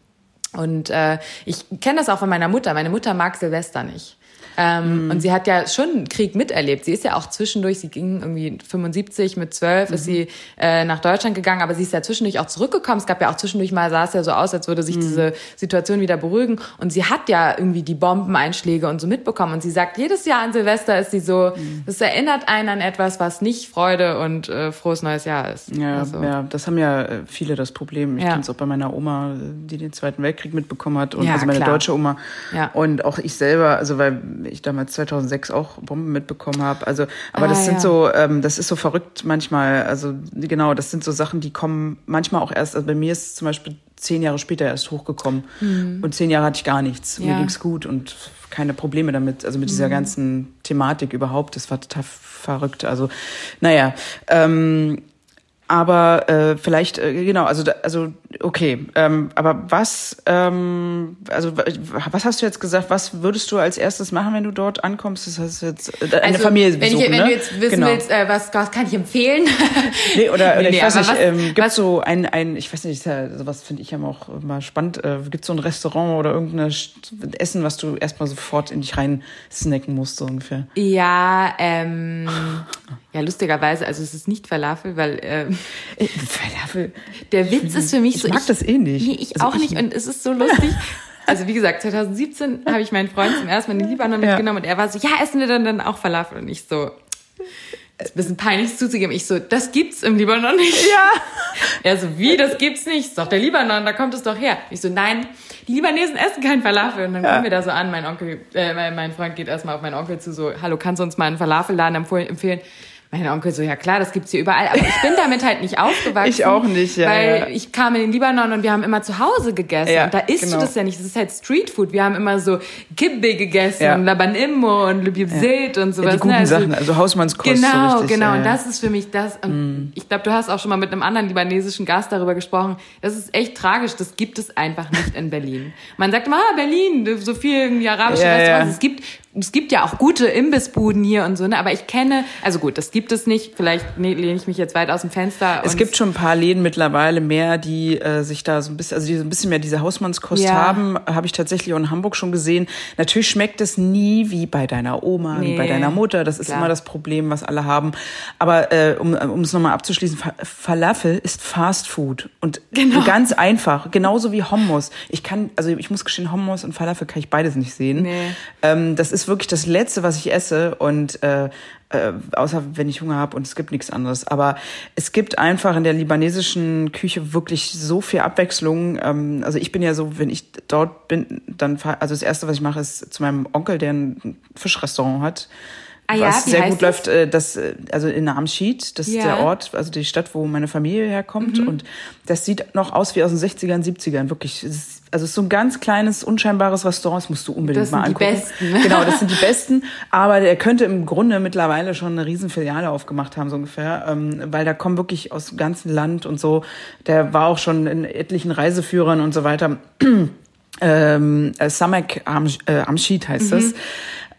und äh, ich kenne das auch von meiner Mutter. Meine Mutter mag Silvester nicht. Ähm, mhm. Und sie hat ja schon Krieg miterlebt. Sie ist ja auch zwischendurch, sie ging irgendwie 75 mit 12, mhm. ist sie äh, nach Deutschland gegangen, aber sie ist ja zwischendurch auch zurückgekommen. Es gab ja auch zwischendurch mal, sah es ja so aus, als würde sich mhm. diese Situation wieder beruhigen. Und sie hat ja irgendwie die Bombeneinschläge und so mitbekommen. Und sie sagt, jedes Jahr an Silvester ist sie so, mhm. das erinnert einen an etwas, was nicht Freude und äh, frohes neues Jahr ist. Ja, also. ja, das haben ja äh, viele das Problem. Ich ja. kenne es auch bei meiner Oma, die den Zweiten Weltkrieg mitbekommen hat und ja, also meine klar. deutsche Oma. Ja. Und auch ich selber, also weil ich damals 2006 auch Bomben mitbekommen habe. Also, aber ah, das sind ja. so, ähm, das ist so verrückt manchmal. Also genau, das sind so Sachen, die kommen manchmal auch erst. Also bei mir ist zum Beispiel zehn Jahre später erst hochgekommen mhm. und zehn Jahre hatte ich gar nichts. Ja. Mir ging's gut und keine Probleme damit, also mit dieser mhm. ganzen Thematik überhaupt. Das war total verrückt. Also, naja, ähm, aber äh, vielleicht, äh, genau, also, also okay, ähm, aber was, ähm, also was hast du jetzt gesagt, was würdest du als erstes machen, wenn du dort ankommst? Das heißt jetzt äh, eine also, Familie wenn, besuchen, ich, wenn ne? du jetzt wissen genau. willst, äh, was, was kann ich empfehlen? nee, oder, oder nee, ich weiß nicht, was, ähm, gibt so ein, ein, ich weiß nicht, sowas finde ich ja auch immer spannend, äh, gibt so ein Restaurant oder irgendein Essen, was du erstmal sofort in dich rein snacken musst, so ungefähr? Ja, ähm, ja, lustigerweise, also es ist nicht Falafel, weil ähm, äh, Falafel. Der Witz ist für mich ich so. Ich mag das eh nicht. Nee, ich also auch ich, nicht. Und es ist so lustig. Also wie gesagt, 2017 habe ich meinen Freund zum ersten Mal in den Libanon ja. mitgenommen und er war so, ja, essen wir dann, dann auch Falafel? Und ich so, ist ein bisschen peinlich zuzugeben. Ich so, das gibt's im Libanon nicht. Ja. Er so, wie, das gibt's nicht? Ist doch der Libanon, da kommt es doch her. Ich so, nein, die Libanesen essen kein Falafel. Und dann ja. kommen wir da so an, mein Onkel, äh, mein Freund geht erstmal auf meinen Onkel zu, so, hallo, kannst du uns mal einen Falafelladen empfehlen? Mein Onkel so, ja klar, das gibt's hier überall. Aber ich bin damit halt nicht aufgewachsen. Ich auch nicht, ja. Weil ja. ich kam in den Libanon und wir haben immer zu Hause gegessen. Ja, und da isst genau. du das ja nicht. Das ist halt Streetfood. Wir haben immer so Kibbe gegessen Ja. und Laban Immo und Lübibzet und sowas. Ja, die guten ne? Also- Sachen, also Hausmannskost. Genau, so richtig, genau. Und das ist für mich das. Und ich glaube, du hast auch schon mal mit einem anderen libanesischen Gast darüber gesprochen. Das ist echt tragisch. Das gibt es einfach nicht in Berlin. Man sagt immer, ah, Berlin, so viel irgendwie arabische Restaurants. Es gibt, es gibt ja auch gute Imbissbuden hier und so, ne? Aber ich kenne, also gut, das gibt es nicht. Vielleicht ne, lehne ich mich jetzt weit aus dem Fenster. Es gibt schon ein paar Läden mittlerweile mehr, die äh, sich da so ein bisschen, also die so ein bisschen mehr diese Hausmannskost Ja. haben, habe ich tatsächlich auch in Hamburg schon gesehen. Natürlich schmeckt es nie wie bei deiner Oma, wie Nee, bei deiner Mutter. Das ist klar. immer das Problem, was alle haben. Aber äh, um um es nochmal abzuschließen, Fa Falafel ist Fast Food und Genau. ganz einfach, genauso wie Hummus. Ich kann, also ich muss gestehen, Hummus und Falafel kann ich beides nicht sehen. Nee. Ähm, das ist wirklich das Letzte, was ich esse und äh, äh, außer wenn ich Hunger habe und es gibt nichts anderes. Aber es gibt einfach in der libanesischen Küche wirklich so viel Abwechslung. Ähm, also ich bin ja so, wenn ich dort bin, dann also das erste, was ich mache, ist zu meinem Onkel, der ein Fischrestaurant hat. Ah ja, was wie sehr gut das? läuft, äh, das, äh, also in Namschied, das ist Ja. der Ort, also die Stadt, wo meine Familie herkommt. Und das sieht noch aus wie aus den 60ern, 70ern, wirklich. Ist, also es ist so ein ganz kleines, unscheinbares Restaurant, das musst du unbedingt Das mal sind die angucken. Besten. Genau, das sind die Besten. Aber der könnte im Grunde mittlerweile schon eine riesen Filiale aufgemacht haben, so ungefähr. Ähm, weil da kommen wirklich aus dem ganzen Land und so. Der war auch schon in etlichen Reiseführern und so weiter. ähm, äh, Samek Am, äh, Amschid heißt das.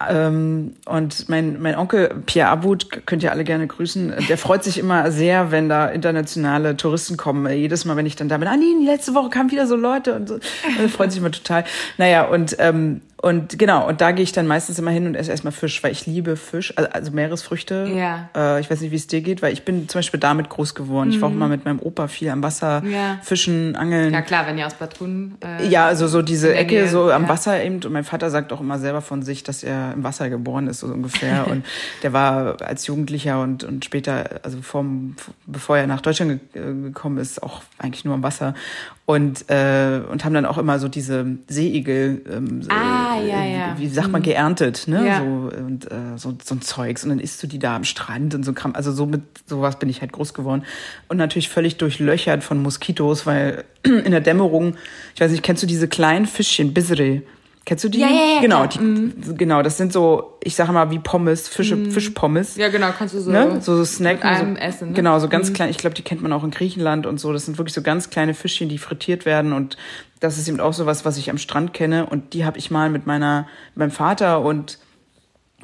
Ähm, und mein, mein Onkel Pierre Abud, könnt ihr alle gerne grüßen, der freut sich immer sehr, wenn da internationale Touristen kommen. Äh, Jedes Mal, wenn ich dann da bin, ah nee, letzte Woche kamen wieder so Leute und so. Er freut sich immer total. Naja, und, ähm, und genau, und da gehe ich dann meistens immer hin und esse erstmal Fisch, weil ich liebe Fisch, also, also Meeresfrüchte. Ja. Äh, ich weiß nicht, wie es dir geht, weil ich bin zum Beispiel damit groß geworden. Ich war auch mal mit meinem Opa viel am Wasser, Ja. fischen, angeln. Ja klar, wenn ihr aus Batun. Äh, Ja, also so diese Ecke Nähe, so am ja. Wasser eben. Und mein Vater sagt auch immer selber von sich, dass er im Wasser geboren ist, so ungefähr. und der war als Jugendlicher und, und später, also vom, bevor er nach Deutschland ge äh, gekommen ist, auch eigentlich nur am Wasser. Und, äh, und haben dann auch immer so diese Seeigel, ähm, Ah, äh, ja, ja. wie sagt man, geerntet, ne? Ja. So, und äh, so, so ein Zeugs. Und dann isst du die da am Strand und so ein Kram. Also so mit sowas bin ich halt groß geworden. Und natürlich völlig durchlöchert von Moskitos, weil in der Dämmerung, ich weiß nicht, kennst du diese kleinen Fischchen, Bisre? Kennst du die? Ja, ja, ja, Genau, die, genau, das sind so, ich sage mal, wie Pommes, Fische, Fischpommes. Ja, genau, kannst du so. Ne? So, so allem so, essen, ne? Genau, so ganz klein. Ich glaube, die kennt man auch in Griechenland und so. Das sind wirklich so ganz kleine Fischchen, die frittiert werden. Und das ist eben auch so was, was ich am Strand kenne. Und die habe ich mal mit meiner, mit meinem Vater und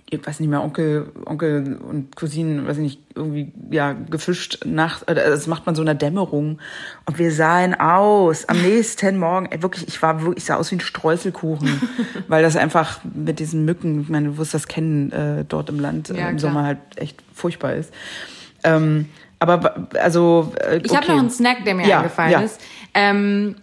ich weiß nicht mehr, Onkel, Onkel und Cousinen, weiß ich nicht, irgendwie, ja, gefischt nach, äh, das macht man so in der Dämmerung. Und wir sahen aus am nächsten Morgen, ey, wirklich, ich war wirklich, ich sah aus wie ein Streuselkuchen, weil das einfach mit diesen Mücken, ich meine, du wirst das kennen, äh, dort im Land, Ja, äh, im klar. Sommer halt echt furchtbar ist. Ähm, aber, also, äh, Ich habe okay. noch einen Snack, der mir Ja, eingefallen ja. ist. Ähm,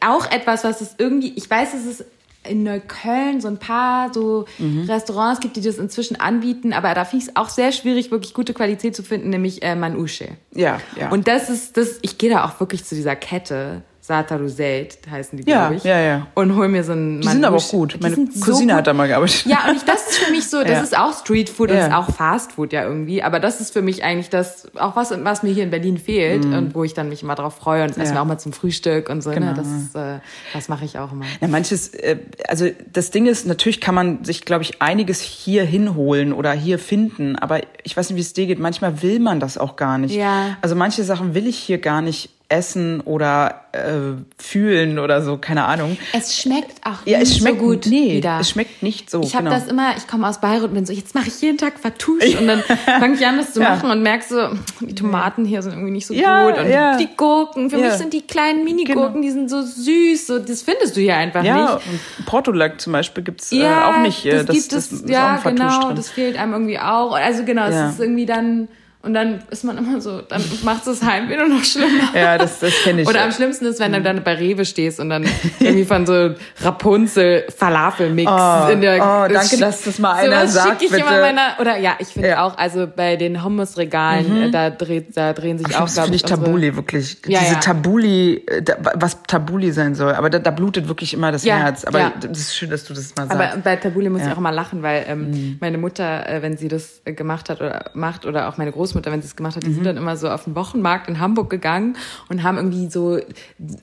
auch etwas, was es irgendwie, ich weiß, es ist in Neukölln so ein paar so Mhm. Restaurants gibt, die das inzwischen anbieten, aber da finde ich es auch sehr schwierig, wirklich gute Qualität zu finden, nämlich äh, Manusche. Ja, ja. Und das ist das, ich gehe da auch wirklich zu dieser Kette. Sataru Zaid heißen die, Ja, glaube ich. ja, ja. Und hol mir so einen die sind aber auch gut. Meine so Cousine gut. hat da mal gearbeitet. Ja, und ich, das ist für mich so, das Ja. ist auch Streetfood und Ja. ist auch Fastfood ja irgendwie, aber das ist für mich eigentlich das, auch was, was mir hier in Berlin fehlt und wo ich dann mich immer drauf freue und das essen Mhm. Ja. wir auch mal zum Frühstück und so, Genau. ne, das ist, äh, das mache ich auch immer. Ja, manches, äh, also das Ding ist, natürlich kann man sich, glaube ich, einiges hier hinholen oder hier finden, aber ich weiß nicht, wie es dir geht, manchmal will man das auch gar nicht. Ja. Also manche Sachen will ich hier gar nicht essen oder äh, fühlen oder so, keine Ahnung. Es schmeckt auch Ja, es nicht schmeckt so gut nee, wieder. es schmeckt nicht so. Ich habe genau. das immer, ich komme aus Bayreuth und bin so, jetzt mache ich jeden Tag Fatouche und dann fange ich an, das zu Ja. machen und merk so, die Tomaten hier sind irgendwie nicht so Ja, gut und ja. die Gurken, für Ja. mich sind die kleinen Mini-Gurken, Genau. die sind so süß, so, das findest du hier einfach ja, nicht. und Portulak zum Beispiel gibt's äh, Ja, auch nicht. Äh, das, gibt es, ist ja, genau, drin. das fehlt einem irgendwie auch. Also genau, Ja. es ist irgendwie dann, Und dann ist man immer so, dann macht es Heimweh nur noch schlimmer. Ja, das, das kenne ich. Oder am schlimmsten ist, wenn du dann bei Rewe stehst und dann irgendwie von so Rapunzel Falafel-Mix Oh, in der. oh, danke, dass das mal einer sowas sagt, ich bitte. immer meiner, oder ja, ich finde Ja. auch, also bei den Hummusregalen, äh, da, dreht, da drehen sich auch, das glaub finde ich Tabuli wirklich. Ja, Diese. Tabuli, äh, da, was Tabuli sein soll. Aber da, da blutet wirklich immer das Herz. Aber das ist schön, dass du das mal sagst. Aber bei Tabule muss ich. Mhm. auch immer lachen, weil ähm, meine Mutter, äh, wenn sie das gemacht hat oder macht, oder auch meine Großmutter, wenn sie es gemacht hat, die Mhm. sind dann immer so auf den Wochenmarkt in Hamburg gegangen und haben irgendwie so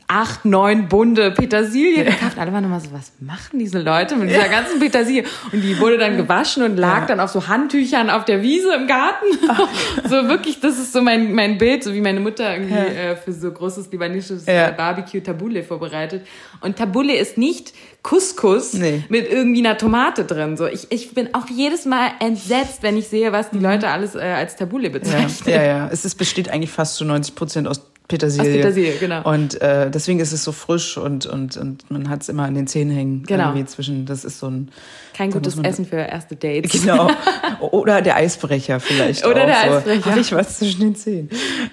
acht, neun Bunde Petersilie gekauft. Alle waren immer so, was machen diese Leute mit dieser ganzen Petersilie? Und die wurde dann gewaschen und lag dann auf so Handtüchern auf der Wiese im Garten. so wirklich, das ist so mein, mein Bild, so wie meine Mutter irgendwie äh, für so großes libanesisches Ja. Barbecue Tabule vorbereitet. Und Tabule ist nicht Couscous Nee. mit irgendwie einer Tomate drin. So, ich, ich bin auch jedes Mal entsetzt, wenn ich sehe, was die Leute alles äh, als Tabule ja, bezeichnen. ja, ja. Es ist, besteht eigentlich fast zu 90 Prozent aus Petersilie. Aus Petersilie, genau. Und äh, deswegen ist es so frisch und, und, und man hat es immer an den Zähnen hängen. Genau. Irgendwie zwischen, das ist so ein... Kein Da gutes Essen für erste Dates. Genau. Oder der Eisbrecher vielleicht. Oder auch der so. Eisbrecher. Habe ich was zwischen den Zähnen.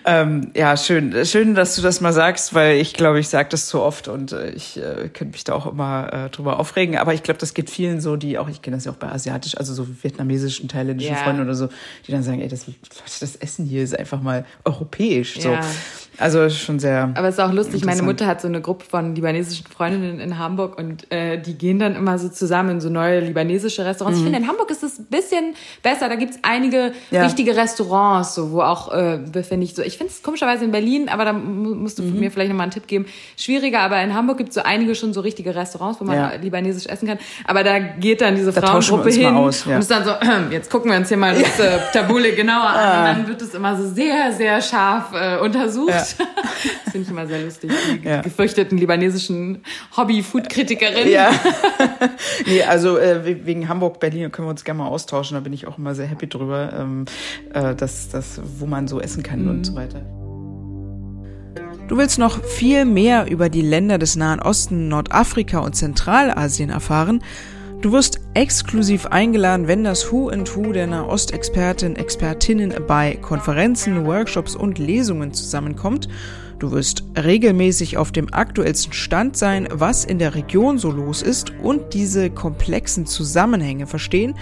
Ähm, ja, schön. Schön, dass du das mal sagst, weil ich glaube, ich sage das zu oft und äh, ich äh, könnte mich da auch immer äh, drüber aufregen. Aber ich glaube, das gibt vielen so, die auch, ich kenne das ja auch bei asiatisch, also so vietnamesischen, thailändischen Ja. Freunden oder so, die dann sagen, ey, das, das Essen hier ist einfach mal europäisch. So. Ja. Also schon sehr. Aber es ist auch lustig, meine. Mutter hat so eine Gruppe von libanesischen Freundinnen in Hamburg und äh, die gehen dann immer so zusammen in so neue libanesische Restaurants. Ich finde, in Hamburg ist es ein bisschen besser. Da gibt's einige Mhm. Ja. richtige Restaurants, so, wo auch, äh, finde ich, so. Ich finde es komischerweise in Berlin, aber da mu- musst du Mhm. mir vielleicht nochmal einen Tipp geben, schwieriger. Aber in Hamburg gibt's so einige schon so richtige Restaurants, wo man Ja. libanesisch essen kann. Aber da geht dann diese Da Frauengruppe hin aus, ja. und ist dann so, jetzt gucken wir uns hier mal das äh, Tabule genauer an. Ah. Und dann wird es immer so sehr, sehr scharf äh, untersucht. Das finde ich immer sehr lustig. Die Ja. gefürchteten libanesischen Hobby-Food-Kritikerinnen. Ja. nee, also äh, we- wegen Hamburg, Berlin können wir uns gerne mal austauschen. Da bin ich auch immer sehr happy drüber, ähm, äh, dass, dass, wo man so essen kann und so weiter. Du willst noch viel mehr über die Länder des Nahen Osten, Nordafrika und Zentralasien erfahren? Du wirst exklusiv eingeladen, wenn das Who and Who der Nahostexperten, Expertinnen bei Konferenzen, Workshops und Lesungen zusammenkommt. Du wirst regelmäßig auf dem aktuellsten Stand sein, was in der Region so los ist und diese komplexen Zusammenhänge verstehen.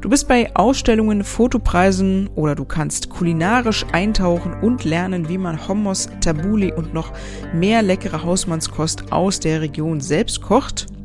Du bist bei Ausstellungen, Fotopreisen oder du kannst kulinarisch eintauchen und lernen, wie man Hummus, Tabuli und noch mehr leckere Hausmannskost aus der Region selbst kocht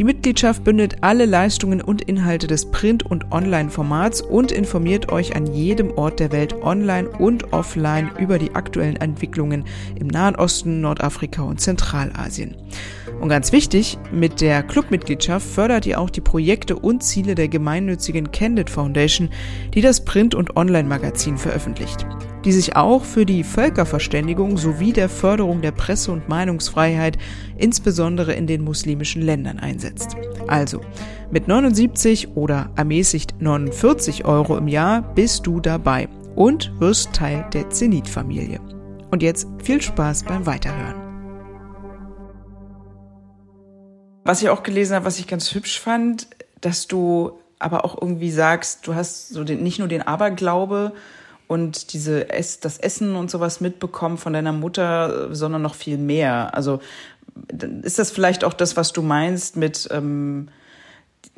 Die Mitgliedschaft bündelt alle Leistungen und Inhalte des Print- und Online-Formats und informiert euch an jedem Ort der Welt online und offline über die aktuellen Entwicklungen im Nahen Osten, Nordafrika und Zentralasien. Und ganz wichtig, mit der Clubmitgliedschaft fördert ihr auch die Projekte und Ziele der gemeinnützigen Candid Foundation, die das Print- und Online-Magazin veröffentlicht, die sich auch für die Völkerverständigung sowie der Förderung der Presse- und Meinungsfreiheit, insbesondere in den muslimischen Ländern, einsetzt. Also, mit 79 oder ermäßigt 49 Euro im Jahr bist du dabei und wirst Teil der Zenit-Familie. Und jetzt viel Spaß beim Weiterhören. Was ich auch gelesen habe, was ich ganz hübsch fand, dass du aber auch irgendwie sagst, du hast so den, nicht nur den Aberglaube und diese Ess, das Essen und sowas mitbekommen von deiner Mutter, sondern noch viel mehr. Also ist das vielleicht auch das, was du meinst mit ähm,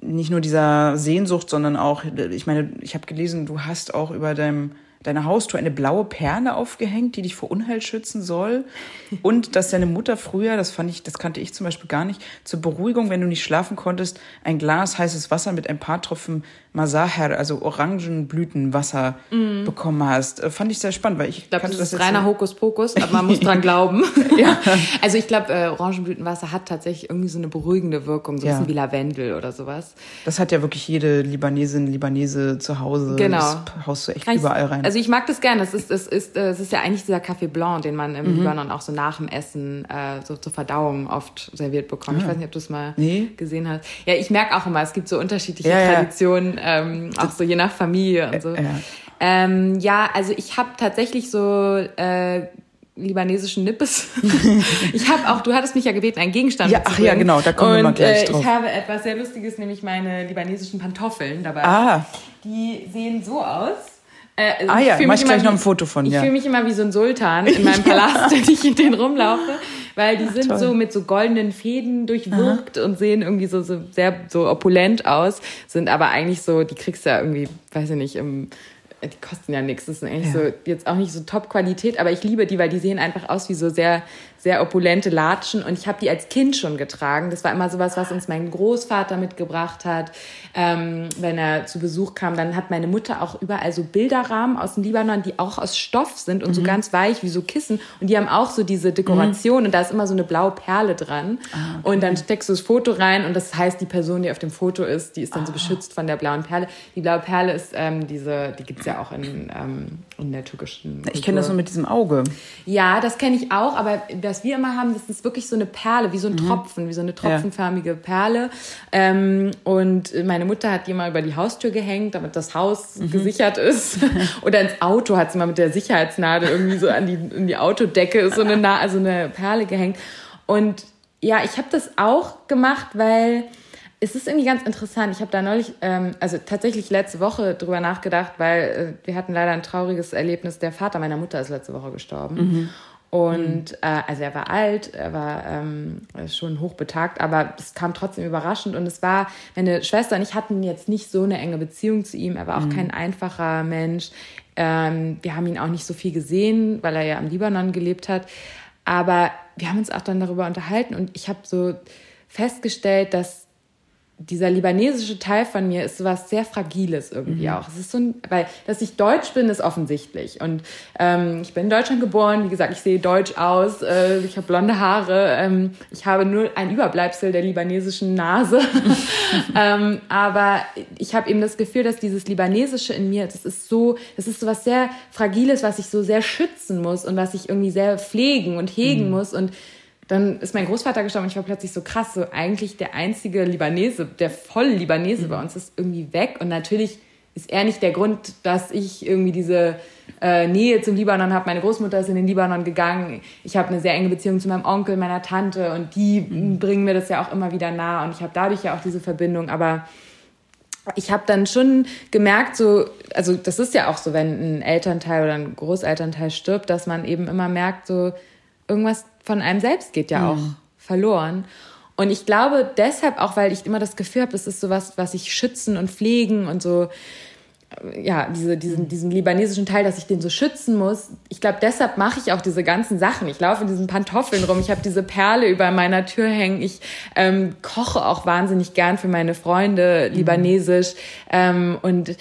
nicht nur dieser Sehnsucht, sondern auch, ich meine, ich habe gelesen, du hast auch über deinem deiner Haustür eine blaue Perle aufgehängt, die dich vor Unheil schützen soll. Und dass deine Mutter früher, das fand ich, das kannte ich zum Beispiel gar nicht, zur Beruhigung, wenn du nicht schlafen konntest, ein Glas heißes Wasser mit ein paar Tropfen Masaher, also Orangenblütenwasser mm. bekommen hast. Äh, fand ich sehr spannend, weil ich, ich glaube, das, das ist reiner Hokuspokus, aber man muss dran glauben. ja. Also ich glaube, äh, Orangenblütenwasser hat tatsächlich irgendwie so eine beruhigende Wirkung, so ein ja. bisschen wie Lavendel oder sowas. Das hat ja wirklich jede Libanesin, Libanese zu Hause. Genau. Das haust du echt Kann überall rein. Also ich mag das gerne. Es ist, es ist, es ist ja eigentlich dieser Café Blanc, den man im mhm. Libanon auch so nach dem Essen äh, so zur Verdauung oft serviert bekommt. Ah. Ich weiß nicht, ob du es mal nee. gesehen hast. Ja, ich merke auch immer, es gibt so unterschiedliche ja, Traditionen ähm, auch so je nach Familie und so. Ja, ähm, ja also ich habe tatsächlich so äh, libanesischen Nippes. ich habe auch, du hattest mich ja gebeten, einen Gegenstand ja, Ach ja, genau, da kommen wir mal gleich drauf. Äh, ich habe etwas sehr Lustiges, nämlich meine libanesischen Pantoffeln dabei. Ah. Die sehen so aus. Äh, ah ja, mach ich gleich wie, noch ein Foto von, Ich ja. fühle mich immer wie so ein Sultan in meinem Palast, wenn ich in den rumlaufe weil die Ach, sind toll. so mit so goldenen Fäden durchwirkt Aha. und sehen irgendwie so, so sehr so opulent aus, sind aber eigentlich so, die kriegst du ja irgendwie, weiß ich nicht, im die kosten ja nichts. Das ist eigentlich ja. so jetzt auch nicht so Top-Qualität, aber ich liebe die, weil die sehen einfach aus wie so sehr sehr opulente Latschen und ich habe die als Kind schon getragen. Das war immer sowas, was uns mein Großvater mitgebracht hat. Ähm, wenn er zu Besuch kam, dann hat meine Mutter auch überall so Bilderrahmen aus dem Libanon, die auch aus Stoff sind und mhm. so ganz weich wie so Kissen und die haben auch so diese Dekoration mhm. und da ist immer so eine blaue Perle dran ah, okay. und dann steckst du das Foto rein und das heißt, die Person, die auf dem Foto ist, die ist dann ah. so beschützt von der blauen Perle. Die blaue Perle ist ähm, diese, die gibt's ja auch in, ähm, in der türkischen. Ich kenne das so mit diesem Auge. Ja, das kenne ich auch, aber was wir immer haben, das ist wirklich so eine Perle, wie so ein mhm. Tropfen, wie so eine tropfenförmige ja. Perle. Ähm, und meine Mutter hat die mal über die Haustür gehängt, damit das Haus mhm. gesichert ist. Oder ins Auto hat sie mal mit der Sicherheitsnadel irgendwie so an die, in die Autodecke so eine, also eine Perle gehängt. Und ja, ich habe das auch gemacht, weil es ist irgendwie ganz interessant. Ich habe da neulich, ähm, also tatsächlich letzte Woche drüber nachgedacht, weil äh, wir hatten leider ein trauriges Erlebnis. Der Vater meiner Mutter ist letzte Woche gestorben. Mhm. Und äh, also er war alt, er war ähm, schon hochbetagt, aber es kam trotzdem überraschend. Und es war, meine Schwester und ich hatten jetzt nicht so eine enge Beziehung zu ihm. Er war auch mhm. kein einfacher Mensch. Ähm, wir haben ihn auch nicht so viel gesehen, weil er ja im Libanon gelebt hat. Aber wir haben uns auch dann darüber unterhalten und ich habe so festgestellt, dass dieser libanesische Teil von mir ist sowas sehr Fragiles irgendwie mhm. auch. Es ist so ein, weil, dass ich deutsch bin, ist offensichtlich. Und ähm, ich bin in Deutschland geboren, wie gesagt, ich sehe deutsch aus, äh, ich habe blonde Haare, ähm, ich habe nur ein Überbleibsel der libanesischen Nase. ähm, aber ich habe eben das Gefühl, dass dieses Libanesische in mir, das ist so, das ist so was sehr Fragiles, was ich so sehr schützen muss und was ich irgendwie sehr pflegen und hegen mhm. muss. Und dann ist mein Großvater gestorben und ich war plötzlich so krass, so eigentlich der einzige Libanese, der voll Libanese mhm. bei uns ist irgendwie weg. Und natürlich ist er nicht der Grund, dass ich irgendwie diese äh, Nähe zum Libanon habe. Meine Großmutter ist in den Libanon gegangen. Ich habe eine sehr enge Beziehung zu meinem Onkel, meiner Tante und die mhm. bringen mir das ja auch immer wieder nah und ich habe dadurch ja auch diese Verbindung. Aber ich habe dann schon gemerkt, so, also das ist ja auch so, wenn ein Elternteil oder ein Großelternteil stirbt, dass man eben immer merkt, so irgendwas von einem selbst geht ja mhm. auch verloren. Und ich glaube deshalb auch, weil ich immer das Gefühl habe, das ist sowas, was ich schützen und pflegen und so, ja, diese, diesen, diesen libanesischen Teil, dass ich den so schützen muss. Ich glaube, deshalb mache ich auch diese ganzen Sachen. Ich laufe in diesen Pantoffeln rum. Ich habe diese Perle über meiner Tür hängen. Ich ähm, koche auch wahnsinnig gern für meine Freunde mhm. libanesisch. Ähm, und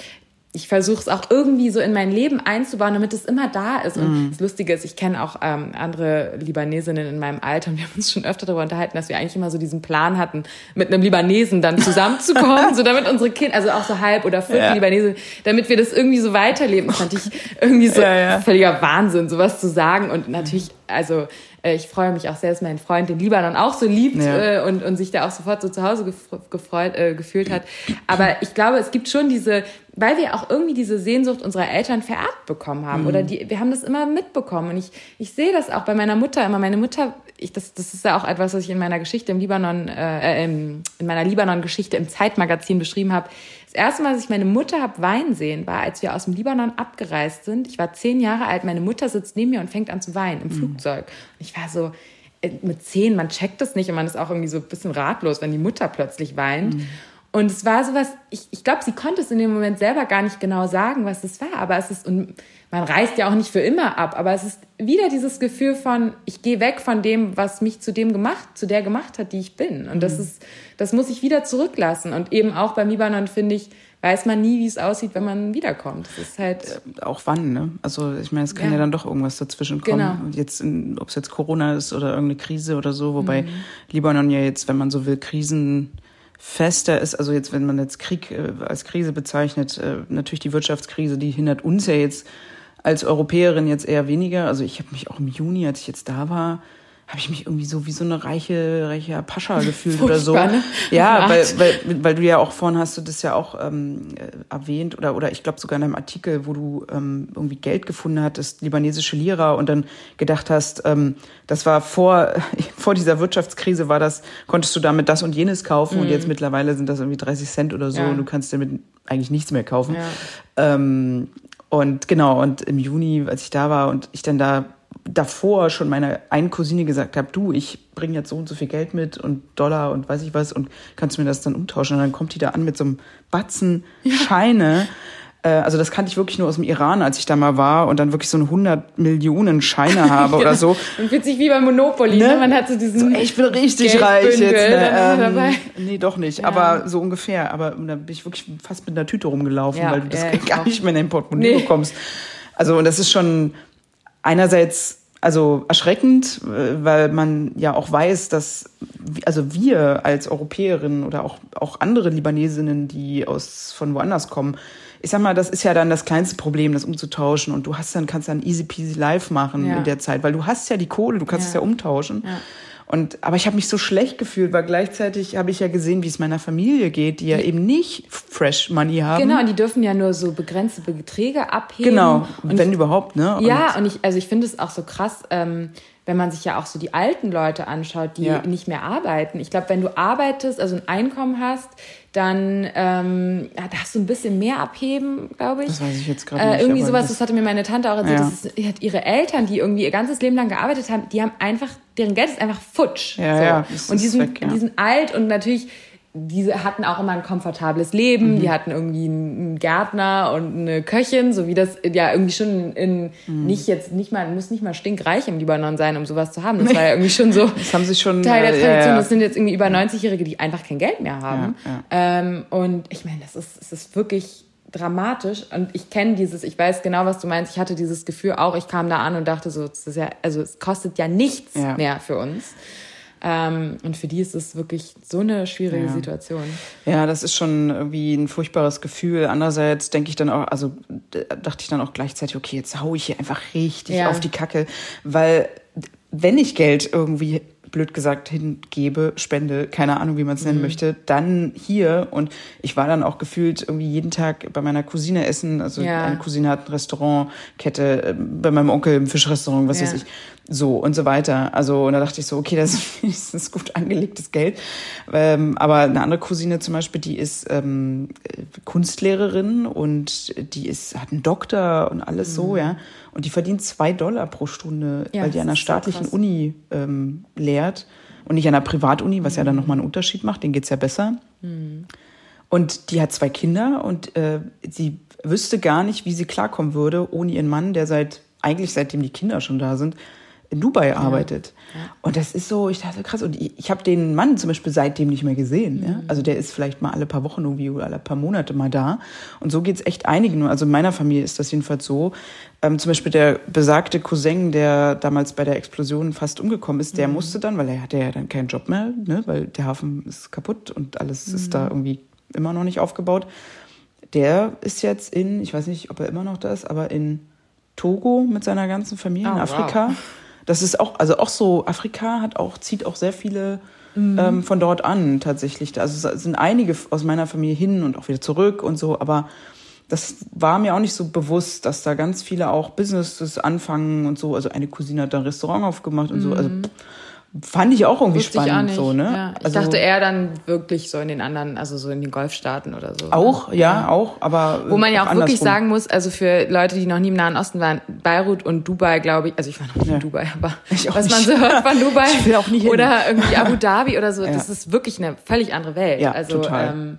ich versuche es auch irgendwie so in mein Leben einzubauen, damit es immer da ist. Und mm. das Lustige ist, ich kenne auch ähm, andere Libanesinnen in meinem Alter und wir haben uns schon öfter darüber unterhalten, dass wir eigentlich immer so diesen Plan hatten, mit einem Libanesen dann zusammenzukommen, so damit unsere Kinder, also auch so halb oder viertel ja. Libanese, damit wir das irgendwie so weiterleben. Das fand ich irgendwie so ja, ja. völliger Wahnsinn, sowas zu sagen. Und natürlich, also ich freue mich auch sehr, dass mein Freund den Libanon auch so liebt ja. äh, und, und sich da auch sofort so zu Hause gefreut, äh, gefühlt hat. Aber ich glaube, es gibt schon diese, weil wir auch irgendwie diese Sehnsucht unserer Eltern vererbt bekommen haben. Mhm. Oder die, wir haben das immer mitbekommen. Und ich, ich sehe das auch bei meiner Mutter immer. Meine Mutter, ich, das, das ist ja auch etwas, was ich in meiner Geschichte im Libanon, äh, in meiner Libanon-Geschichte im Zeitmagazin beschrieben habe. Das erste Mal, dass ich meine Mutter habe weinen sehen, war, als wir aus dem Libanon abgereist sind. Ich war zehn Jahre alt, meine Mutter sitzt neben mir und fängt an zu weinen im mhm. Flugzeug. Und ich war so, äh, mit zehn, man checkt das nicht und man ist auch irgendwie so ein bisschen ratlos, wenn die Mutter plötzlich weint. Mhm. Und es war sowas, ich, ich glaube, sie konnte es in dem Moment selber gar nicht genau sagen, was es war, aber es ist, und man reist ja auch nicht für immer ab, aber es ist wieder dieses Gefühl von, ich gehe weg von dem, was mich zu dem gemacht, zu der gemacht hat, die ich bin. Und mhm. das ist, das muss ich wieder zurücklassen. Und eben auch beim Libanon finde ich, weiß man nie, wie es aussieht, wenn man wiederkommt. Das ist halt. Äh, auch wann, ne? Also ich meine, es kann ja, ja dann doch irgendwas dazwischen kommen. Genau. Und jetzt, ob es jetzt Corona ist oder irgendeine Krise oder so, wobei mhm. Libanon ja jetzt, wenn man so will, krisenfester ist. Also jetzt, wenn man jetzt Krieg äh, als Krise bezeichnet, äh, natürlich die Wirtschaftskrise, die hindert uns ja jetzt als Europäerin jetzt eher weniger. Also ich habe mich auch im Juni, als ich jetzt da war, habe ich mich irgendwie so wie so eine reiche, reiche Pascha gefühlt oder so. Ne? Ja, weil, weil, weil du ja auch vorhin hast du das ja auch ähm, erwähnt oder, oder ich glaube sogar in einem Artikel, wo du ähm, irgendwie Geld gefunden hattest, libanesische Lira und dann gedacht hast, ähm, das war vor, vor dieser Wirtschaftskrise war das, konntest du damit das und jenes kaufen mhm. und jetzt mittlerweile sind das irgendwie 30 Cent oder so ja. und du kannst damit eigentlich nichts mehr kaufen. Ja. Ähm, und genau, und im Juni, als ich da war und ich dann da davor schon meiner einen Cousine gesagt habe, du, ich bringe jetzt so und so viel Geld mit und Dollar und weiß ich was und kannst du mir das dann umtauschen? Und dann kommt die da an mit so einem Batzen Scheine. Ja. Äh, also das kannte ich wirklich nur aus dem Iran, als ich da mal war und dann wirklich so eine 100 Millionen Scheine habe oder so. Man fühlt sich wie bei Monopoly, ne? ne? Man hat so diesen so, ey, ich bin richtig reich jetzt. Ne? Ähm, nee, doch nicht, ja. aber so ungefähr. Aber da bin ich wirklich fast mit einer Tüte rumgelaufen, ja, weil du das gar nicht mehr in dein Portemonnaie nee. bekommst. Also und das ist schon einerseits also erschreckend, äh, weil man ja auch weiß, dass also wir als Europäerinnen oder auch auch andere Libanesinnen, die aus von woanders kommen, ich sag mal, das ist ja dann das kleinste Problem, das umzutauschen und du hast dann kannst dann easy peasy live machen ja. in der Zeit, weil du hast ja die Kohle, du kannst ja. es ja umtauschen. Ja. Und, aber ich habe mich so schlecht gefühlt, weil gleichzeitig habe ich ja gesehen, wie es meiner Familie geht, die ja eben nicht Fresh Money haben. Genau, die dürfen ja nur so begrenzte Beträge abheben. Genau, und wenn ich, überhaupt, ne? Und ja, und ich, also ich finde es auch so krass, ähm, wenn man sich ja auch so die alten Leute anschaut, die ja. nicht mehr arbeiten. Ich glaube, wenn du arbeitest, also ein Einkommen hast, dann ähm, ja, darfst du ein bisschen mehr abheben, glaube ich. Das weiß ich jetzt gerade äh, nicht. Irgendwie sowas, das, das hatte mir meine Tante auch erzählt. Ja. Das ist, hat ihre Eltern, die irgendwie ihr ganzes Leben lang gearbeitet haben, die haben einfach, deren Geld ist einfach futsch. Ja, so. ja. Und die sind, weg, ja. die sind alt und natürlich diese hatten auch immer ein komfortables Leben, mhm. die hatten irgendwie einen Gärtner und eine Köchin, so wie das ja irgendwie schon in mhm. nicht jetzt nicht mal muss nicht mal stinkreich im Libanon sein, um sowas zu haben. Das war ja irgendwie schon so das haben sie schon Teil der Tradition. Ja, ja. Das sind jetzt irgendwie über 90-Jährige, die einfach kein Geld mehr haben. Ja, ähm, und ich meine, das ist es ist wirklich dramatisch und ich kenne dieses, ich weiß genau, was du meinst. Ich hatte dieses Gefühl auch. Ich kam da an und dachte so, das ist ja, also es kostet ja nichts mehr für uns. Ähm, und für die ist es wirklich so eine schwierige ja. Situation. Ja, das ist schon irgendwie ein furchtbares Gefühl. Andererseits denke ich dann auch, also dachte ich dann auch gleichzeitig, okay, jetzt hau ich hier einfach richtig ja. auf die Kacke, weil wenn ich Geld irgendwie blöd gesagt hingebe, spende, keine Ahnung, wie man es nennen mhm. möchte, dann hier und ich war dann auch gefühlt irgendwie jeden Tag bei meiner Cousine essen, also ja. eine Cousine hat eine Restaurantkette, äh, bei meinem Onkel im Fischrestaurant, was ja. weiß ich, so und so weiter. Also und da dachte ich so, okay, das ist gut angelegtes Geld. Ähm, aber eine andere Cousine zum Beispiel, die ist ähm, Kunstlehrerin und die ist hat einen Doktor und alles mhm. so, ja. Und die verdient zwei Dollar pro Stunde, ja, weil die an einer staatlichen so Uni ähm, lehrt und nicht an einer Privatuni, was mhm. ja dann nochmal einen Unterschied macht, denen geht's ja besser. Mhm. Und die hat zwei Kinder und äh, sie wüsste gar nicht, wie sie klarkommen würde ohne ihren Mann, der seit eigentlich seitdem die Kinder schon da sind, in Dubai arbeitet. Ja. Und das ist so, ich dachte, krass. Und ich, ich habe den Mann zum Beispiel seitdem nicht mehr gesehen. Mhm. Ja? Also der ist vielleicht mal alle paar Wochen irgendwie oder alle paar Monate mal da. Und so geht's echt einigen. Also in meiner Familie ist das jedenfalls so. Ähm, zum Beispiel der besagte Cousin, der damals bei der Explosion fast umgekommen ist, der mhm. musste dann, weil er hatte ja dann keinen Job mehr, ne? weil der Hafen ist kaputt und alles mhm. ist da irgendwie immer noch nicht aufgebaut. Der ist jetzt in, ich weiß nicht, ob er immer noch da ist, aber in Togo mit seiner ganzen Familie oh, in Afrika. Wow. Das ist auch, also auch so, Afrika hat auch, zieht auch sehr viele mhm. ähm, von dort an tatsächlich. Also es sind einige aus meiner Familie hin und auch wieder zurück und so, aber das war mir auch nicht so bewusst, dass da ganz viele auch Businesses anfangen und so. Also eine Cousine hat da ein Restaurant aufgemacht und mhm. so. Also mhm. Fand ich auch irgendwie Wusste spannend so, ne? Ja. Ich also, dachte eher dann wirklich so in den anderen, also so in den Golfstaaten oder so. Auch, ne? ja, ja, auch, aber wo man ja auch wirklich sagen muss, also für Leute, die noch nie im Nahen Osten waren, Beirut und Dubai, glaube ich, also ich war noch nie ja. in Dubai, aber was man so hört von Dubai ich will auch nie hin. oder irgendwie Abu Dhabi oder so, das ist wirklich eine völlig andere Welt. Ja, also total. Ähm,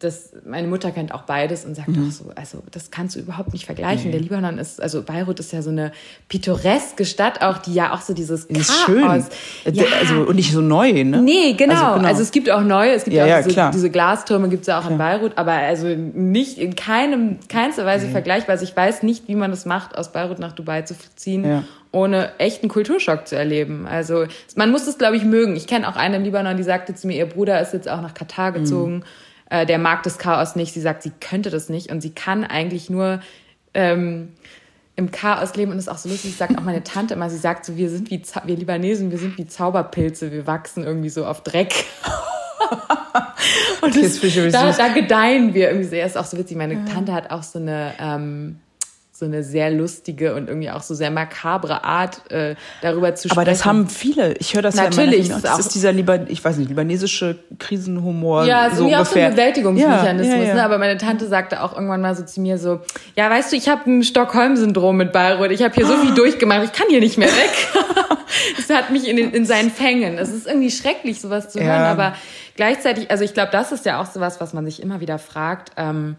das, meine Mutter kennt auch beides und sagt mhm. auch so, also das kannst du überhaupt nicht vergleichen. Nee. Der Libanon ist, also Beirut ist ja so eine pittoreske Stadt auch, die ja auch so dieses ist Chaos. Schön. Ja. Also, und nicht so neu, ne? Nee, genau. Also, genau. also es gibt auch neue, es gibt ja, auch ja, so, diese Glastürme gibt es ja auch klar. in Beirut, aber also nicht in keinem, keinster Weise nee. vergleichbar. Also ich weiß nicht, wie man das macht, aus Beirut nach Dubai zu ziehen. Ja ohne echten Kulturschock zu erleben. Also man muss das, glaube ich, mögen. Ich kenne auch eine im Libanon, die sagte zu mir, ihr Bruder ist jetzt auch nach Katar gezogen. Mhm äh, der mag das Chaos nicht. Sie sagt, sie könnte das nicht und sie kann eigentlich nur ähm, im Chaos leben und das ist auch so lustig. Sagt auch meine Tante immer. Sie sagt so, wir sind wie wir Libanesen, wir sind wie Zauberpilze, wir wachsen irgendwie so auf Dreck. und das, da, da, gedeihen wir irgendwie sehr. Ist auch so witzig. Meine ja. Tante hat auch so eine ähm, so eine sehr lustige und irgendwie auch so sehr makabre Art, äh, darüber zu sprechen. Aber das haben viele. Ich höre das Natürlich, ja immer. Das ist dieser Liban ich weiß nicht, libanesische Krisenhumor. Ja, es ist so irgendwie ungefähr. auch so ein Bewältigungsmechanismus. Ja, ja, ja. Ne? Aber meine Tante sagte auch irgendwann mal so zu mir so, ja, weißt du, ich habe ein Stockholm-Syndrom mit Bayreuth. Ich habe hier so viel durchgemacht, ich kann hier nicht mehr weg. das hat mich in, den, in seinen Fängen. Es ist irgendwie schrecklich, sowas zu hören. Aber gleichzeitig, also ich glaube, das ist ja auch sowas, was man sich immer wieder fragt. Ähm,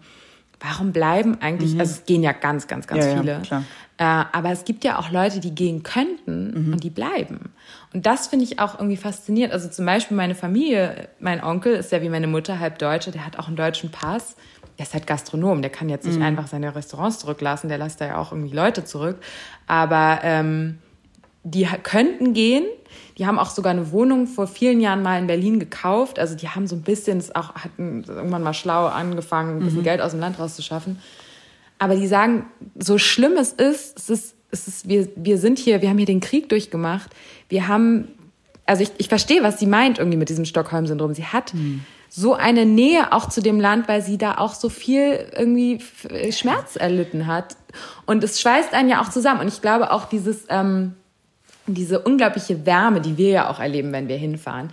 warum bleiben eigentlich, mhm. also es gehen ja ganz, ganz, ganz ja, viele. Ja, äh, aber es gibt ja auch Leute, die gehen könnten mhm. und die bleiben. Und das finde ich auch irgendwie faszinierend. Also zum Beispiel meine Familie, mein Onkel ist ja wie meine Mutter halb Deutsche, der hat auch einen deutschen Pass. Der ist halt Gastronom, der kann jetzt nicht mhm. einfach seine Restaurants zurücklassen, der lässt da ja auch irgendwie Leute zurück. Aber ähm, die könnten gehen, die haben auch sogar eine Wohnung vor vielen Jahren mal in Berlin gekauft. Also die haben so ein bisschen, auch hatten irgendwann mal schlau angefangen, ein bisschen mhm. Geld aus dem Land rauszuschaffen. Aber die sagen, so schlimm es ist, es ist, es ist wir, wir sind hier, wir haben hier den Krieg durchgemacht. Wir haben, also ich, ich verstehe, was sie meint irgendwie mit diesem Stockholm-Syndrom. Sie hat mhm. so eine Nähe auch zu dem Land, weil sie da auch so viel irgendwie Schmerz erlitten hat. Und es schweißt einen ja auch zusammen. Und ich glaube auch dieses, ähm, diese unglaubliche Wärme, die wir ja auch erleben, wenn wir hinfahren.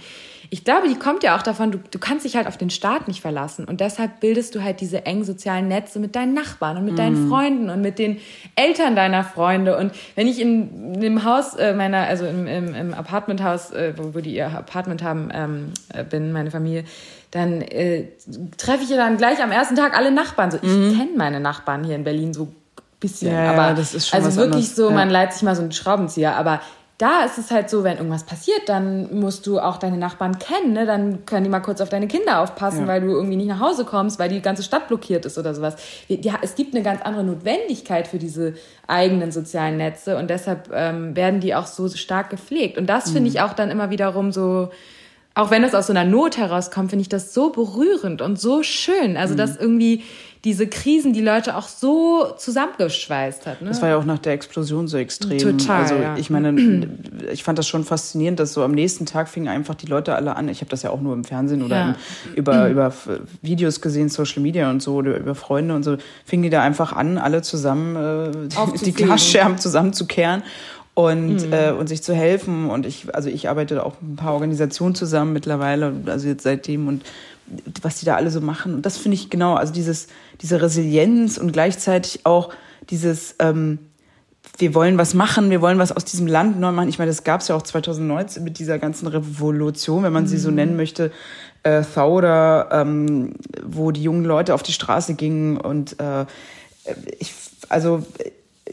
Ich glaube, die kommt ja auch davon, du, du kannst dich halt auf den Staat nicht verlassen. Und deshalb bildest du halt diese engen sozialen Netze mit deinen Nachbarn und mit mm. deinen mhm. Freunden und mit den Eltern deiner Freunde. Und wenn ich in, in dem Haus äh, meiner, also im, im, im Apartmenthaus, äh, wo, wo die ihr Apartment haben, ähm, äh, bin, meine Familie, dann äh, treffe ich ja dann gleich am ersten Tag alle Nachbarn. So, ich mm. kenne meine Nachbarn hier in Berlin so bisschen. Ja, aber das ist schon also wirklich anderes. so, man leiht sich mal so einen Schraubenzieher, aber da ist es halt so, wenn irgendwas passiert, dann musst du auch deine Nachbarn kennen, ne? Dann können die mal kurz auf deine Kinder aufpassen, ja. weil du irgendwie nicht nach Hause kommst, weil die ganze Stadt blockiert ist oder sowas. Ja, es gibt eine ganz andere Notwendigkeit für diese eigenen sozialen Netze und deshalb ähm, werden die auch so stark gepflegt. Und das mhm. finde ich auch dann immer wiederum so, auch wenn das aus so einer Not herauskommt, finde ich das so berührend und so schön. Also, mhm. dass irgendwie diese Krisen die Leute auch so zusammengeschweißt hat. Ne? Das war ja auch nach der Explosion so extrem. Total. Also ja. ich meine, ich fand das schon faszinierend, dass so am nächsten Tag fingen einfach die Leute alle an. Ich habe das ja auch nur im Fernsehen oder ja. im, über, über Videos gesehen, Social Media und so, oder über Freunde und so, fingen die da einfach an, alle zusammen äh, die Glasscherben zusammenzukehren und, mhm. äh, und sich zu helfen. Und ich, also ich arbeite auch mit ein paar Organisationen zusammen mittlerweile, also jetzt seitdem und was die da alle so machen. Und das finde ich genau, also dieses, diese Resilienz und gleichzeitig auch dieses, ähm, wir wollen was machen, wir wollen was aus diesem Land neu machen. Ich meine, das gab es ja auch 2019 mit dieser ganzen Revolution, wenn man mhm. sie so mhm. nennen möchte, äh, Thauder, ähm, wo die jungen Leute auf die Straße gingen und äh, ich, also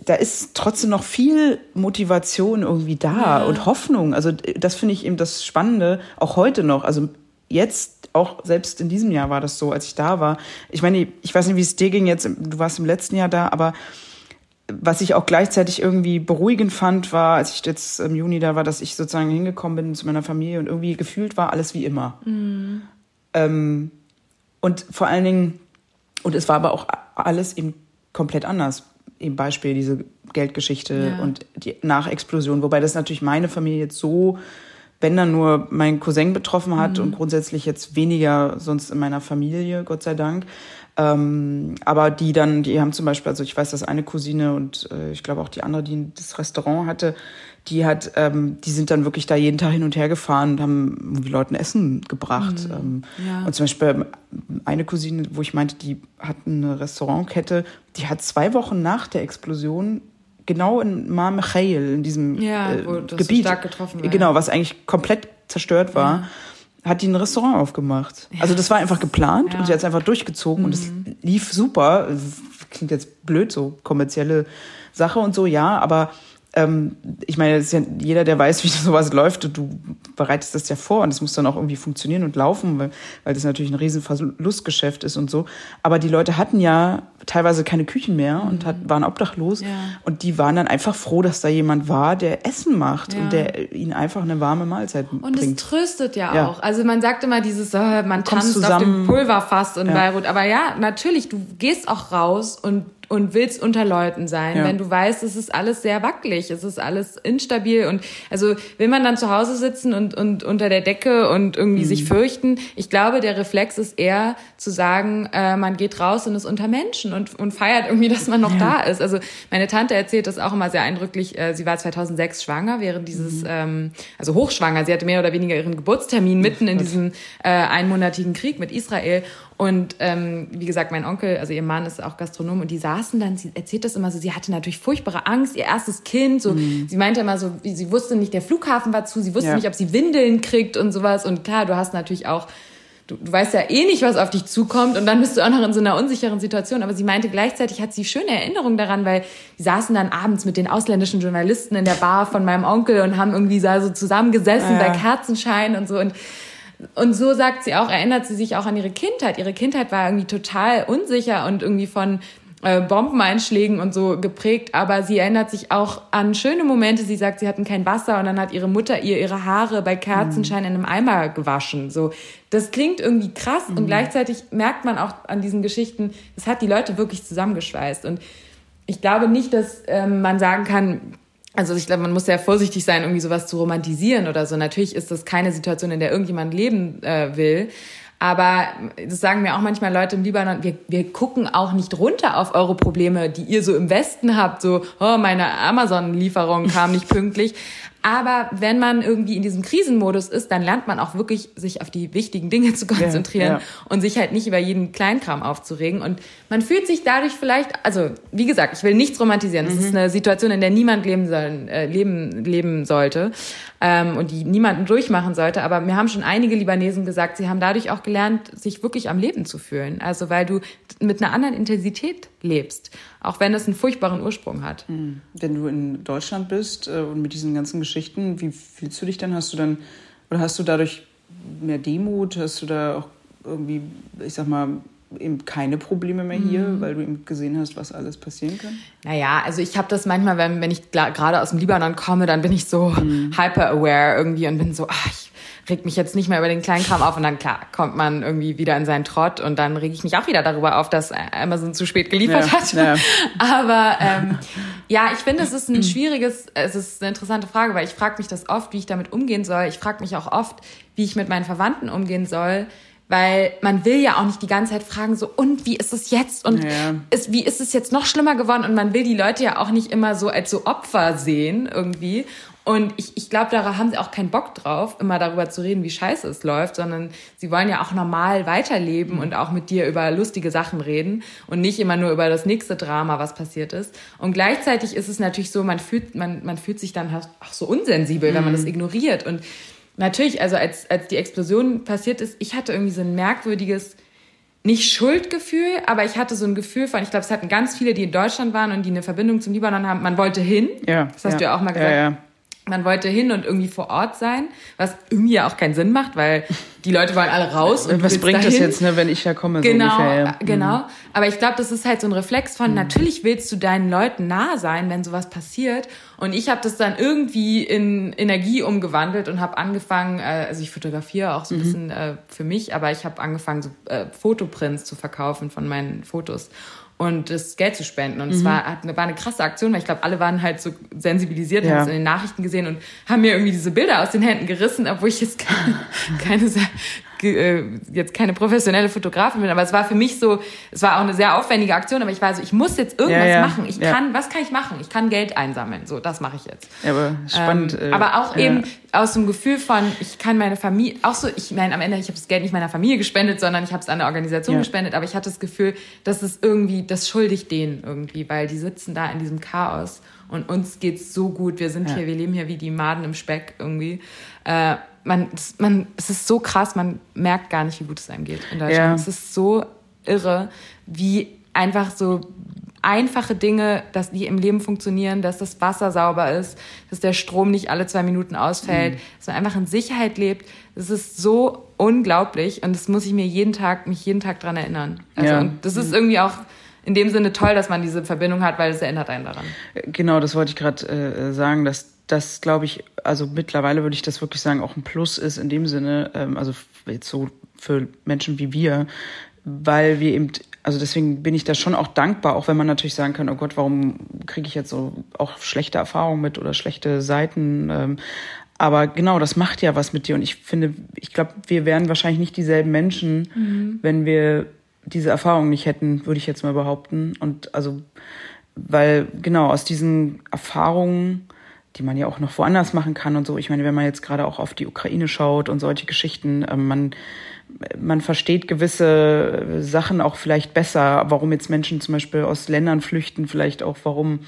da ist trotzdem noch viel Motivation irgendwie da ja. und Hoffnung. Also das finde ich eben das Spannende, auch heute noch. Also jetzt, auch selbst in diesem Jahr war das so, als ich da war. Ich meine, ich weiß nicht, wie es dir ging jetzt, du warst im letzten Jahr da, aber was ich auch gleichzeitig irgendwie beruhigend fand, war, als ich jetzt im Juni da war, dass ich sozusagen hingekommen bin zu meiner Familie und irgendwie gefühlt war alles wie immer. Mhm. Ähm, und vor allen Dingen, und es war aber auch alles eben komplett anders. Im Beispiel diese Geldgeschichte ja. und die Nachexplosion, wobei das natürlich meine Familie jetzt so wenn dann nur mein Cousin betroffen hat mhm. und grundsätzlich jetzt weniger sonst in meiner Familie, Gott sei Dank. Ähm, aber die dann, die haben zum Beispiel, also ich weiß, dass eine Cousine und äh, ich glaube auch die andere, die das Restaurant hatte, die hat, ähm, die sind dann wirklich da jeden Tag hin und her gefahren und haben die Leuten Essen gebracht. Mhm. Ähm, ja. Und zum Beispiel eine Cousine, wo ich meinte, die hat eine Restaurantkette, die hat zwei Wochen nach der Explosion genau in Mar Michael, in diesem ja, äh, Gebiet, so stark getroffen war. genau, was eigentlich komplett zerstört war. hat die ein Restaurant aufgemacht. Ja. Also das war einfach geplant ja. und sie hat es einfach durchgezogen mhm. und es mhm. lief super. Klingt jetzt blöd, so kommerzielle Sache und so, ja, aber ähm, ich meine, ja jeder, der weiß, wie sowas läuft, du bereitest das ja vor und es muss dann auch irgendwie funktionieren und laufen, weil, weil das natürlich ein riesen Verlustgeschäft ist und so. Aber die Leute hatten ja teilweise keine Küchen mehr und mhm. hat, waren obdachlos ja. und die waren dann einfach froh, dass da jemand war, der Essen macht ja. und der ihnen einfach eine warme Mahlzeit und bringt. Und es tröstet ja, auch. Also man sagt immer dieses, oh, man tanzt zusammen. auf dem Pulverfass in Beirut. Aber ja, natürlich, du gehst auch raus und und willst unter Leuten sein, ja. wenn du weißt, es ist alles sehr wackelig, es ist alles instabil und also will man dann zu Hause sitzen und, und unter der Decke und irgendwie mhm. sich fürchten. Ich glaube, der Reflex ist eher zu sagen, äh, man geht raus und ist unter Menschen und, und feiert irgendwie, dass man noch ja. da ist. Also meine Tante erzählt das auch immer sehr eindrücklich. Äh, sie war 2006 schwanger während dieses, mhm. ähm, also hochschwanger. Sie hatte mehr oder weniger ihren Geburtstermin mitten in diesem äh, einmonatigen Krieg mit Israel und ähm, wie gesagt, mein Onkel, also ihr Mann ist auch Gastronom und die saßen dann, sie erzählt das immer so, sie hatte natürlich furchtbare Angst, ihr erstes Kind, so, mhm. sie meinte immer so, sie wusste nicht, der Flughafen war zu, sie wusste ja. nicht, ob sie Windeln kriegt und sowas. Und klar, du hast natürlich auch, du, du weißt ja eh nicht, was auf dich zukommt und dann bist du auch noch in so einer unsicheren Situation. Aber sie meinte, gleichzeitig hat sie schöne Erinnerungen daran, weil sie saßen dann abends mit den ausländischen Journalisten in der Bar von meinem Onkel und haben irgendwie so zusammengesessen ja. bei Kerzenschein und so und und so sagt sie auch, erinnert sie sich auch an ihre Kindheit. Ihre Kindheit war irgendwie total unsicher und irgendwie von äh, Bombeneinschlägen und so geprägt, aber sie erinnert sich auch an schöne Momente. Sie sagt, sie hatten kein Wasser und dann hat ihre Mutter ihr ihre Haare bei Kerzenschein mhm. in einem Eimer gewaschen. So, das klingt irgendwie krass mhm. und gleichzeitig merkt man auch an diesen Geschichten, es hat die Leute wirklich zusammengeschweißt und ich glaube nicht, dass ähm, man sagen kann, also ich glaube, man muss sehr vorsichtig sein, irgendwie sowas zu romantisieren oder so. Natürlich ist das keine Situation, in der irgendjemand leben äh, will. Aber das sagen mir auch manchmal Leute im Libanon, wir, wir gucken auch nicht runter auf eure Probleme, die ihr so im Westen habt, so, oh, meine Amazon-Lieferung kam nicht pünktlich. Aber wenn man irgendwie in diesem Krisenmodus ist, dann lernt man auch wirklich, sich auf die wichtigen Dinge zu konzentrieren ja, ja. und sich halt nicht über jeden Kleinkram aufzuregen. Und man fühlt sich dadurch vielleicht, also wie gesagt, ich will nichts romantisieren. Das mhm. ist eine Situation, in der niemand leben, soll, äh, leben, leben sollte ähm, und die niemanden durchmachen sollte. Aber mir haben schon einige Libanesen gesagt, sie haben dadurch auch gelernt, sich wirklich am Leben zu fühlen. Also weil du mit einer anderen Intensität lebst, auch wenn es einen furchtbaren Ursprung hat. Mhm. Wenn du in Deutschland bist äh, und mit diesen ganzen Geschichten, wie fühlst du dich dann? Hast du dann oder hast du dadurch mehr Demut? Hast du da auch irgendwie, ich sag mal, eben keine Probleme mehr hier, mhm. weil du eben gesehen hast, was alles passieren kann? Naja, also ich habe das manchmal, wenn, wenn ich gerade aus dem Libanon komme, dann bin ich so mhm. hyper-aware irgendwie und bin so, ach, reg mich jetzt nicht mehr über den Kleinkram auf und dann klar kommt man irgendwie wieder in seinen Trott und dann reg ich mich auch wieder darüber auf, dass Amazon zu spät geliefert ja, hat. Ja. Aber ähm, ja, ich finde, es ist ein schwieriges, es ist eine interessante Frage, weil ich frage mich das oft, wie ich damit umgehen soll. Ich frage mich auch oft, wie ich mit meinen Verwandten umgehen soll weil man will ja auch nicht die ganze Zeit fragen, so, und wie ist es jetzt? Und ja. ist, wie ist es jetzt noch schlimmer geworden? Und man will die Leute ja auch nicht immer so als so Opfer sehen irgendwie. Und ich, ich glaube, da haben sie auch keinen Bock drauf, immer darüber zu reden, wie scheiße es läuft, sondern sie wollen ja auch normal weiterleben und auch mit dir über lustige Sachen reden und nicht immer nur über das nächste Drama, was passiert ist. Und gleichzeitig ist es natürlich so, man fühlt, man, man fühlt sich dann auch so unsensibel, mhm. wenn man das ignoriert. Und natürlich, also als, als die Explosion passiert ist, ich hatte irgendwie so ein merkwürdiges, nicht Schuldgefühl, aber ich hatte so ein Gefühl von, ich glaube, es hatten ganz viele, die in Deutschland waren und die eine Verbindung zum Libanon haben, man wollte hin. Ja. Das hast ja. du ja auch mal gesagt. Ja, ja. Man wollte hin und irgendwie vor Ort sein, was irgendwie ja auch keinen Sinn macht, weil die Leute wollen alle raus. Und was bringt dahin. das jetzt, ne, wenn ich da komme? Genau, so ungefähr, ja. genau. Mhm. Aber ich glaube, das ist halt so ein Reflex von, mhm. natürlich willst du deinen Leuten nah sein, wenn sowas passiert. Und ich habe das dann irgendwie in Energie umgewandelt und habe angefangen, äh, also ich fotografiere auch so ein mhm. bisschen äh, für mich, aber ich habe angefangen, so äh, Fotoprints zu verkaufen von meinen Fotos und das Geld zu spenden. Und es mhm. war, war eine krasse Aktion, weil ich glaube, alle waren halt so sensibilisiert, ja. haben es in den Nachrichten gesehen und haben mir irgendwie diese Bilder aus den Händen gerissen, obwohl ich jetzt keine, keine jetzt keine professionelle Fotografin bin, aber es war für mich so, es war auch eine sehr aufwendige Aktion, aber ich war so, ich muss jetzt irgendwas ja, ja, machen. Ich ja. kann, was kann ich machen? Ich kann Geld einsammeln. So, das mache ich jetzt. Ja, aber spannend. Ähm, aber auch eben aus dem Gefühl von, ich kann meine Familie, auch so, ich meine, am Ende, ich habe das Geld nicht meiner Familie gespendet, sondern ich habe es an eine Organisation gespendet, aber ich hatte das Gefühl, dass es irgendwie, das schuldig denen irgendwie, weil die sitzen da in diesem Chaos und uns geht's so gut. Wir sind hier, wir leben hier wie die Maden im Speck irgendwie. Äh, man, man, es ist so krass, man merkt gar nicht, wie gut es einem geht in Deutschland. Ja. Es ist so irre, wie einfach so einfache Dinge, dass die im Leben funktionieren, dass das Wasser sauber ist, dass der Strom nicht alle zwei Minuten ausfällt, mhm. dass man einfach in Sicherheit lebt. Das ist so unglaublich und das muss ich mir jeden Tag, mich jeden Tag dran erinnern. Also, ja. und das ist mhm. irgendwie auch in dem Sinne toll, dass man diese Verbindung hat, weil es erinnert einen daran. Genau, das wollte ich gerade äh, sagen, dass das, glaube ich, also mittlerweile würde ich das wirklich sagen, auch ein Plus ist in dem Sinne, ähm, also jetzt so für Menschen wie wir, weil wir eben also deswegen bin ich da schon auch dankbar, auch wenn man natürlich sagen kann, oh Gott, warum kriege ich jetzt so auch schlechte Erfahrungen mit oder schlechte Seiten. Ähm, aber genau, das macht ja was mit dir. Und ich finde, ich glaube, wir wären wahrscheinlich nicht dieselben Menschen, mhm. wenn wir diese Erfahrungen nicht hätten, würde ich jetzt mal behaupten. Und also, weil genau aus diesen Erfahrungen, die man ja auch noch woanders machen kann und so, ich meine, wenn man jetzt gerade auch auf die Ukraine schaut und solche Geschichten, äh, man man versteht gewisse Sachen auch vielleicht besser, warum jetzt Menschen zum Beispiel aus Ländern flüchten, vielleicht auch warum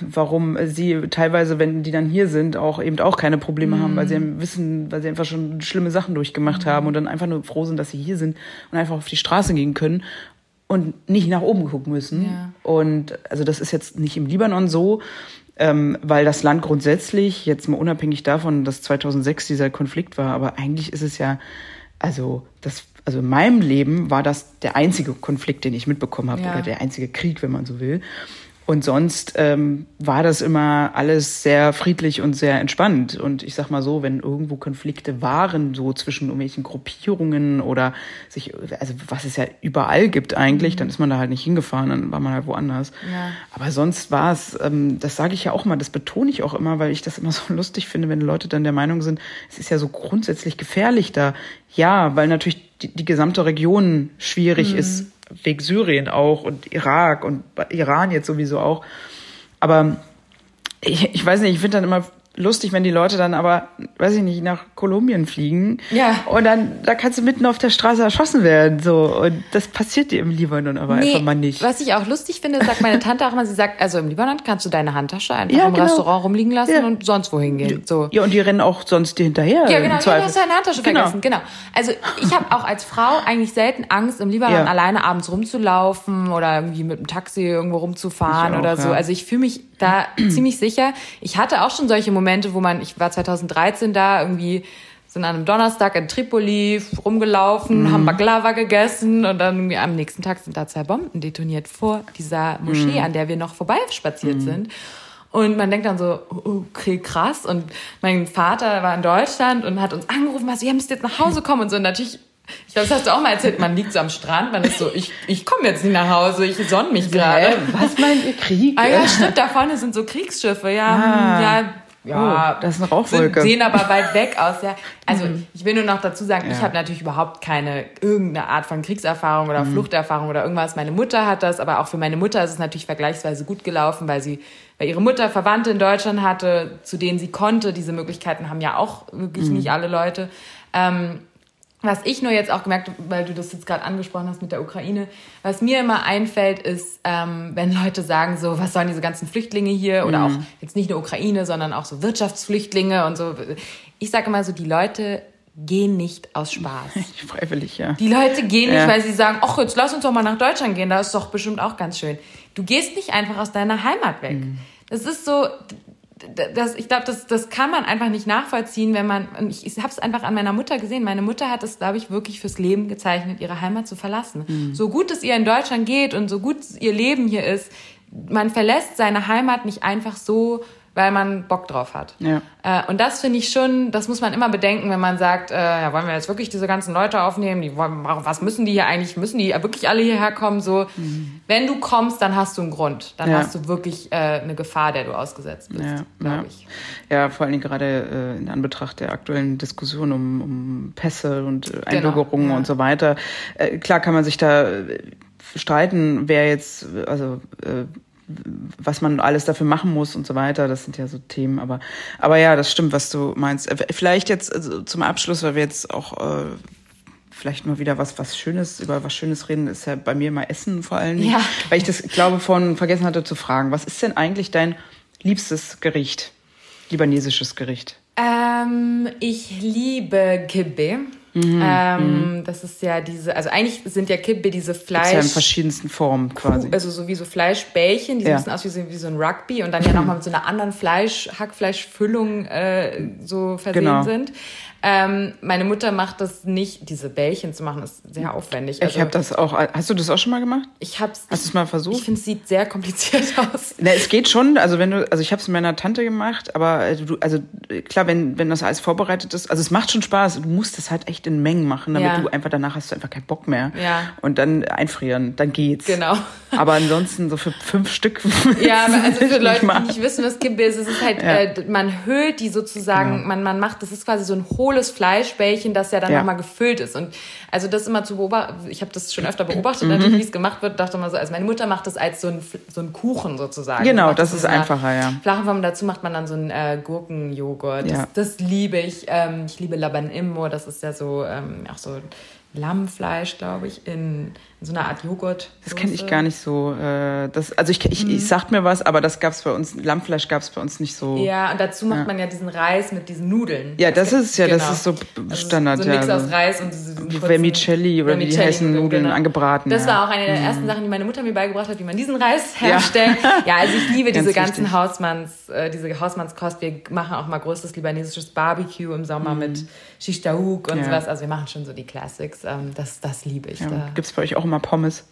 warum sie teilweise, wenn die dann hier sind, auch eben auch keine Probleme mhm. haben, weil sie mhm. wissen, weil sie einfach schon schlimme Sachen durchgemacht mhm. haben und dann einfach nur froh sind, dass sie hier sind und einfach auf die Straße gehen können und nicht nach oben gucken müssen. Ja. Und also das ist jetzt nicht im Libanon so, ähm, weil das Land grundsätzlich, jetzt mal unabhängig davon, dass 2006 dieser Konflikt war, aber eigentlich ist es ja also das, also in meinem Leben war das der einzige Konflikt, den ich mitbekommen habe, ja. oder der einzige Krieg, wenn man so will. Und sonst ähm, war das immer alles sehr friedlich und sehr entspannt. Und ich sag mal so, wenn irgendwo Konflikte waren, so zwischen irgendwelchen Gruppierungen oder sich, also was es ja überall gibt eigentlich, mhm. dann ist man da halt nicht hingefahren, dann war man halt woanders. Ja. Aber sonst war es, ähm, das sage ich ja auch mal, das betone ich auch immer, weil ich das immer so lustig finde, wenn Leute dann der Meinung sind, es ist ja so grundsätzlich gefährlich da. Ja, weil natürlich die, die gesamte Region schwierig mhm. ist wegen Syrien auch und Irak und Iran jetzt sowieso auch. Aber ich, ich weiß nicht, ich finde dann immer lustig, wenn die Leute dann aber, weiß ich nicht, nach Kolumbien fliegen. Ja. Und dann, da kannst du mitten auf der Straße erschossen werden, so. Und das passiert dir im Libanon aber nee, einfach mal nicht. Was ich auch lustig finde, sagt meine Tante auch immer, sie sagt, also im Libanon kannst du deine Handtasche einfach ja, im genau. Restaurant rumliegen lassen ja. und sonst wohin gehen, so. Ja, und die rennen auch sonst dir hinterher. Ja, genau, ja, du hast deine Handtasche genau. vergessen, genau. Also, ich habe auch als Frau eigentlich selten Angst, im Libanon ja. alleine abends rumzulaufen oder irgendwie mit dem Taxi irgendwo rumzufahren auch, oder so. Also, ich fühle mich da ziemlich sicher. Ich hatte auch schon solche Momente, wo man, ich war 2013 da, irgendwie sind an einem Donnerstag in Tripoli rumgelaufen, mhm. haben Baklava gegessen und dann irgendwie am nächsten Tag sind da zwei Bomben detoniert vor dieser Moschee, mhm. an der wir noch vorbeispaziert mhm. sind. Und man denkt dann so, okay, krass. Und mein Vater war in Deutschland und hat uns angerufen, was, ihr müsst jetzt nach Hause kommen und so. Und natürlich ich glaube, das hast du auch mal erzählt. Man liegt so am Strand, man ist so, ich, ich komme jetzt nicht nach Hause, ich sonne mich gerade. Was meint ihr Krieg? Ah ja, stimmt, da vorne sind so Kriegsschiffe, ja. Ah. ja ja, oh, das ist eine Rauchwolke. Sind, sehen aber weit weg aus, ja. Also mhm. ich will nur noch dazu sagen, ja. ich habe natürlich überhaupt keine irgendeine Art von Kriegserfahrung oder mhm. Fluchterfahrung oder irgendwas. Meine Mutter hat das, aber auch für meine Mutter ist es natürlich vergleichsweise gut gelaufen, weil sie, weil ihre Mutter Verwandte in Deutschland hatte, zu denen sie konnte. Diese Möglichkeiten haben ja auch wirklich mhm. nicht alle Leute. Ähm, was ich nur jetzt auch gemerkt habe, weil du das jetzt gerade angesprochen hast mit der Ukraine, was mir immer einfällt, ist, ähm, wenn Leute sagen so, was sollen diese ganzen Flüchtlinge hier oder mhm. auch jetzt nicht nur Ukraine, sondern auch so Wirtschaftsflüchtlinge und so. Ich sage immer so, die Leute gehen nicht aus Spaß. Freiwillig, ja. Die Leute gehen ja. nicht, weil sie sagen, ach, jetzt lass uns doch mal nach Deutschland gehen, da ist doch bestimmt auch ganz schön. Du gehst nicht einfach aus deiner Heimat weg. Mhm. Das ist so, das, ich glaube, das, das kann man einfach nicht nachvollziehen, wenn man, ich, ich habe es einfach an meiner Mutter gesehen. Meine Mutter hat es, glaube ich, wirklich fürs Leben gezeichnet, ihre Heimat zu verlassen. Mhm. So gut es ihr in Deutschland geht und so gut ihr Leben hier ist, man verlässt seine Heimat nicht einfach so, weil man Bock drauf hat. Ja. Äh, und das finde ich schon, das muss man immer bedenken, wenn man sagt, äh, ja, wollen wir jetzt wirklich diese ganzen Leute aufnehmen? Die wollen, was müssen die hier eigentlich? Müssen die wirklich alle hierher kommen? So, mhm. wenn du kommst, dann hast du einen Grund. Dann ja. hast du wirklich äh, eine Gefahr, der du ausgesetzt bist, ja. glaube ja. ich. Ja, vor allen Dingen gerade äh, in Anbetracht der aktuellen Diskussion um, um Pässe und äh. Einbürgerungen genau. und so weiter. Äh, klar kann man sich da streiten, wer jetzt, also was man alles dafür machen muss und so weiter. Das sind ja so Themen. Aber, aber ja, das stimmt, was du meinst. Äh, vielleicht jetzt also zum Abschluss, weil wir jetzt auch äh, vielleicht mal wieder was, was Schönes, über was Schönes reden, ist ja bei mir immer Essen vor allem. Ja. Weil ich das, glaube von vergessen hatte zu fragen. Was ist denn eigentlich dein liebstes Gericht? Libanesisches Gericht? Ähm, ich liebe Kibbe. Mhm, ähm, das ist ja diese, also eigentlich sind ja Kibbe diese Gibt's ja in Fleisch, verschiedensten Formen quasi. also so wie so Fleischbällchen, die Ja. sehen ein bisschen aus wie so, wie so ein Rugby und dann ja nochmal mit so einer anderen Fleisch, Hackfleischfüllung äh, so versehen Genau. sind. Ähm, meine Mutter macht das nicht, diese Bällchen zu machen, ist sehr aufwendig. ich habe das auch. Hast du das auch schon mal gemacht? ich hab's, Hast du es mal ich versucht? finde, es sieht sehr kompliziert aus. Na, es geht schon, also wenn du, also ich habe es mit meiner Tante gemacht, aber äh, du, also klar, wenn, wenn das alles vorbereitet ist, also es macht schon Spaß, du musst es halt echt in Mengen machen, damit Ja. du einfach danach hast du einfach keinen Bock mehr. Ja. Und dann einfrieren, dann geht's. Genau. Aber ansonsten so für fünf Stück. Ja, also für ich Leute, die nicht wissen, was Kibbe ist, es ist halt, Ja. äh, man hüllt die sozusagen, man, man macht, das ist quasi so ein hohles Fleischbällchen, das ja dann Ja. nochmal gefüllt ist. Und also das immer zu beobachten, ich habe das schon öfter Mhm. beobachtet, natürlich, wie es gemacht wird, dachte mal so, also meine Mutter macht das als so ein, so ein Kuchen sozusagen. Genau, das in ist einfacher, ja. Flachen Form, dazu macht man dann so einen äh, Gurkenjoghurt. Ja. Das, das liebe ich. Ähm, ich liebe Laban Immo, das ist ja so, ähm, auch so Lammfleisch, glaube ich, in so einer Art Joghurt. Das kenne ich gar nicht so. Äh, das, also ich, ich, ich sagt mir was, aber das gab's bei uns, Lammfleisch gab's bei uns nicht so. Ja, und dazu macht man ja diesen Reis mit diesen Nudeln. Ja, das ist ja, das Genau. ist so Also Standard, So ein Mix ja. aus Reis und diese Vermicelli oder wie die heißen Nudeln angebraten, Das ja. Mhm. war auch eine der ersten Sachen, die meine Mutter mir beigebracht hat, wie man diesen Reis herstellt. Ja, also ich liebe Ganz diese ganzen wichtig. Hausmanns, äh, diese Hausmannskost. Wir machen auch mal größtes libanesisches Barbecue im Sommer mit Shish Taouk und Mhm. Ja. sowas. Also wir machen schon so die Classics. Ähm, das, das liebe ich. Ja. Da. Gibt's bei euch auch immer Pommes?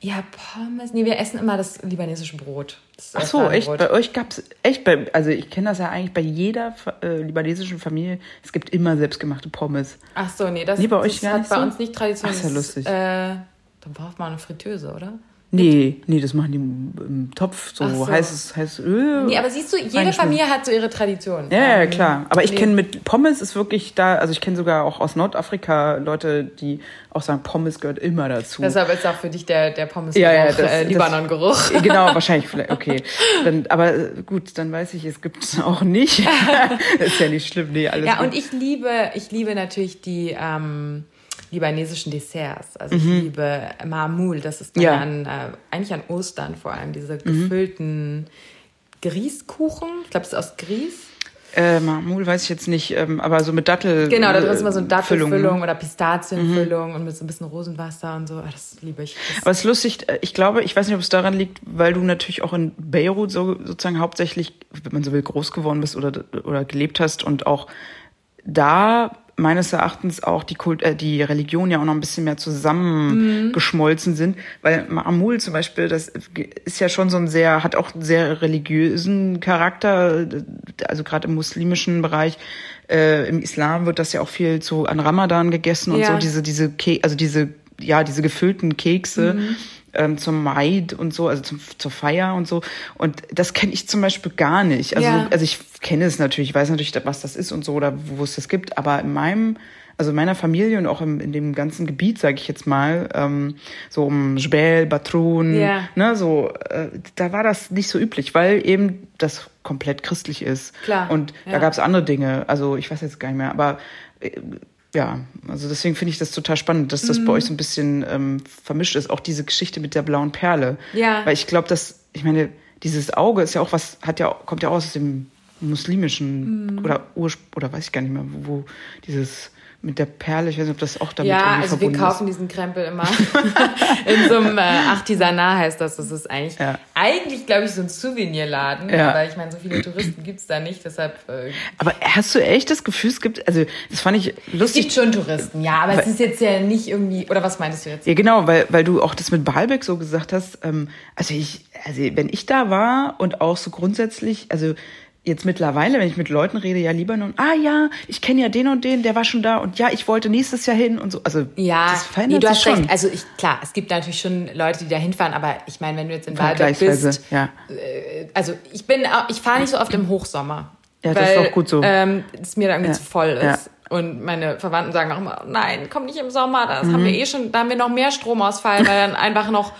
Ja, Pommes. Nee, wir essen immer das libanesische Brot. Das Ach so, echt? Bei euch gab's echt bei, also ich kenne das ja eigentlich bei jeder äh, libanesischen Familie. Es gibt immer selbstgemachte Pommes. Ach so, nee, das, Nee, bei euch das hat nicht bei so? uns nicht Tradition. Ach, ist ja lustig. Äh, dann braucht man eine Fritteuse, oder? Nee, nee, das machen die im, Topf, so, so. heißes, heißes Öl. Nee, aber siehst du, jede. Familie hat so ihre Tradition. Ja, ja, Ähm, klar. Aber ich nee. kenne mit Pommes ist wirklich da, also ich kenne sogar auch aus Nordafrika Leute, die auch sagen, Pommes gehört immer dazu. Deshalb ist auch für dich der, der Pommes Ja, ja, das- äh, Libanon-Geruch. Genau, wahrscheinlich vielleicht, okay. Dann, aber äh, gut, dann weiß ich, es gibt es auch nicht. ist ja nicht schlimm, nee, alles Ja, gut. und ich liebe, ich liebe natürlich die ähm, libanesischen Desserts. Also ich liebe Marmoul, das ist dann Mhm. Ja. an, äh, eigentlich an Ostern vor allem, diese gefüllten Grießkuchen. Ich glaube, es ist aus Grieß. Äh, Marmul weiß ich jetzt nicht, ähm, aber so mit Dattel. Genau, da drin ist immer so eine Füllung, Dattelfüllung ne? oder Pistazienfüllung und mit so ein bisschen Rosenwasser und so. Ah, Das liebe ich. Das Aber es ist lustig, äh, ich glaube, ich weiß nicht, ob es daran liegt, weil du natürlich auch in Beirut so, sozusagen hauptsächlich, wenn man so will, groß geworden bist oder, oder gelebt hast und auch da meines Erachtens auch die, Kult, äh, die Religion ja auch noch ein bisschen mehr zusammengeschmolzen sind, weil Ma'amul zum Beispiel, das ist ja schon so ein sehr, hat auch einen sehr religiösen Charakter, also gerade im muslimischen Bereich. Äh, Im Islam wird das ja auch viel zu an Ramadan gegessen und Ja. so, diese, diese, Ke also diese, ja, diese gefüllten Kekse ähm, zum Maid und so, also zum, zur Feier und so. Und das kenne ich zum Beispiel gar nicht. Also, Ja. also ich kenne es natürlich, ich weiß natürlich, was das ist und so oder wo es das gibt, aber in meinem, also in meiner Familie und auch im, in dem ganzen Gebiet, sage ich jetzt mal, ähm, so um Jbel, Batrun, Ja. ne, so, äh, da war das nicht so üblich, weil eben das komplett christlich ist. Klar, Und da ja. gab es andere Dinge, also ich weiß jetzt gar nicht mehr, aber äh, ja, also deswegen finde ich das total spannend, dass das bei Mhm. euch so ein bisschen ähm, vermischt ist. Auch diese Geschichte mit der blauen Perle. Ja. Weil ich glaube, dass, ich meine, dieses Auge ist ja auch was, hat ja, kommt ja aus dem muslimischen Mhm. oder Urspr oder weiß ich gar nicht mehr, wo, wo dieses mit der Perle, ich weiß nicht, ob das auch damit Ja, irgendwie also wir verbunden kaufen diesen Krempel immer. In so einem äh, Artisanat heißt das. Das ist eigentlich, Ja. eigentlich glaube ich, so ein Souvenirladen. Ja. Aber ich meine, so viele Touristen gibt's da nicht. Deshalb, äh, ist. Aber hast du echt das Gefühl, es gibt, also das fand ich es lustig. gibt schon Touristen, ja. Aber es ist jetzt ja nicht irgendwie, oder was meinst du jetzt? Ja, genau, weil, weil du auch das mit Baalbek so gesagt hast. Ähm, also ich, also wenn ich da war und auch so grundsätzlich, also jetzt mittlerweile, wenn ich mit Leuten rede, ja Libanon, ah ja, ich kenne ja den und den, der war schon da und ja, ich wollte nächstes Jahr hin und so. Also Ja, das verändert nee, du hast schon. recht. Also ich, klar, es gibt natürlich schon Leute, die da hinfahren, aber ich meine, wenn du jetzt in Vergleichsweise, bist, ja. also ich bin, ich fahre nicht so oft im Hochsommer. Ja, das ist auch gut so. Ähm, es mir da irgendwie Ja, zu voll ja. ist. Und meine Verwandten sagen auch immer, nein, komm nicht im Sommer, das Mhm. haben wir eh schon, da haben wir noch mehr Stromausfall, weil dann einfach noch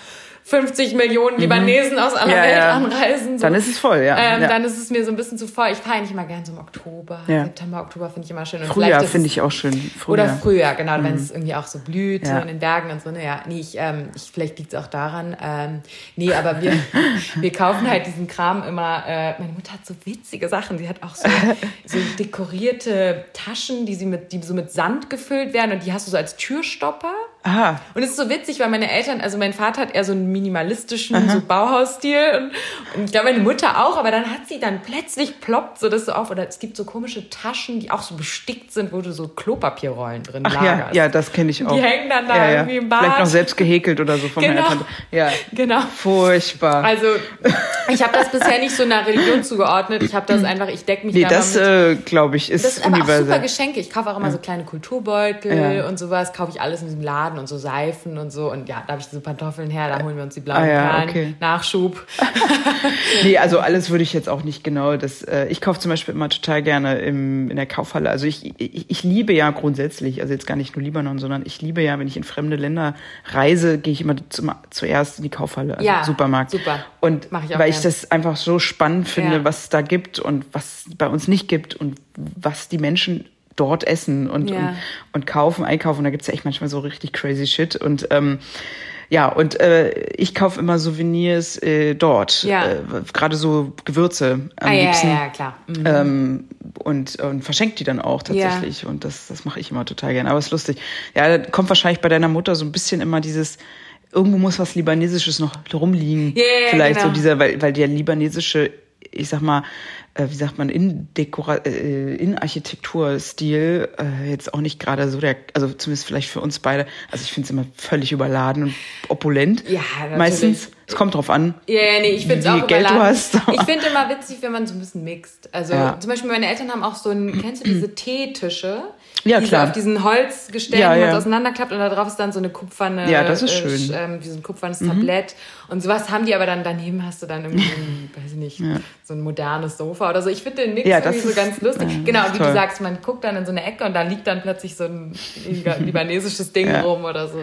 50 Millionen Libanesen aus aller Ja, Welt ja. anreisen. So. Dann ist es voll, ja. Ähm, ja. Dann ist es mir so ein bisschen zu voll. Ich fahre eigentlich immer gern so im Oktober. Ja. September, Oktober finde ich immer schön. Und Frühjahr finde ich auch schön. Frühjahr. Oder Frühjahr, genau, wenn es irgendwie auch so blüht, in den Bergen und so. Ne, ja, nee, ich, ähm, ich, vielleicht liegt es auch daran. Ähm, nee, aber wir, wir kaufen halt diesen Kram immer. Äh, meine Mutter hat so witzige Sachen. Sie hat auch so, so dekorierte Taschen, die, sie mit, die so mit Sand gefüllt werden und die hast du so als Türstopper. Aha. Und es ist so witzig, weil meine Eltern, also mein Vater hat eher so einen minimalistischen, so Bauhausstil und, und ich glaube meine Mutter auch, aber dann hat sie dann plötzlich ploppt so das so auf oder es gibt so komische Taschen, die auch so bestickt sind, wo du so Klopapierrollen drin Ach ja, lagerst. ja, das kenne ich auch. Die hängen dann da ja, ja. irgendwie im Bad. Vielleicht noch selbst gehäkelt oder so von meiner Genau. Tante. Ja, Genau. furchtbar. Also ich habe das bisher nicht so einer Religion zugeordnet. Ich habe das einfach, ich decke mich nee, da das äh, glaube ich ist Das sind aber auch super. Geschenke. Ich kaufe auch immer so kleine Kulturbeutel Ja. und sowas. Kaufe ich alles in diesem Laden und so Seifen und so. Und ja, da habe ich diese Pantoffeln her. Da holen wir uns die blauen Ah ja, Perlen. okay. Nachschub. Nee, also alles würde ich jetzt auch nicht genau. Das, äh, ich kaufe zum Beispiel immer total gerne im, in der Kaufhalle. Also ich, ich, ich liebe ja grundsätzlich, also jetzt gar nicht nur Libanon, sondern ich liebe ja, wenn ich in fremde Länder reise, gehe ich immer zum, zuerst in die Kaufhalle, also Ja, Supermarkt. super. Und Mach ich auch weil ich gern. das einfach so spannend finde, Ja. was es da gibt und was bei uns nicht gibt und was die Menschen dort essen und, Ja. und, und kaufen, einkaufen. Da gibt's ja echt manchmal so richtig crazy shit. Und ähm, ja, und äh, ich kaufe immer Souvenirs äh, dort. Ja. Äh, Gerade so Gewürze am Ah, ja, liebsten. ja, ja, klar. Mhm. Ähm, und, und verschenkt die dann auch tatsächlich. Und das, das mache ich immer total gerne. Aber es ist lustig. Ja, da kommt wahrscheinlich bei deiner Mutter so ein bisschen immer dieses, irgendwo muss was Libanesisches noch rumliegen. Ja, ja, Vielleicht genau. so dieser, weil, weil der libanesische, ich sag mal, äh, wie sagt man, in Dekora äh, in Architekturstil äh, jetzt auch nicht gerade so der, also zumindest vielleicht für uns beide. Also ich finde es immer völlig überladen und opulent. Ja, natürlich. Meistens. Es kommt drauf an. Ja, ja, nee, ich finde es wie auch viel Geld du hast, Ich finde immer witzig, wenn man so ein bisschen mixt. Also Ja. zum Beispiel meine Eltern haben auch so ein, kennst du diese Teetische? Ja, die klar. So auf diesen Holzgestellen, Ja, man ja. so auseinanderklappt und da drauf ist dann so eine kupferne, Ja, das ist äh, schön. Mhm. sch- ähm, wie so ein kupfernes Tablett. Und sowas haben die aber dann daneben hast du dann irgendwie, weiß ich nicht, so ein modernes Sofa oder so. Ich finde den Mix Ja, irgendwie das so ist- ganz lustig. ja, genau, ist wie du toll. sagst, man guckt dann in so eine Ecke und da liegt dann plötzlich so ein libanesisches Ding Ja. rum oder so.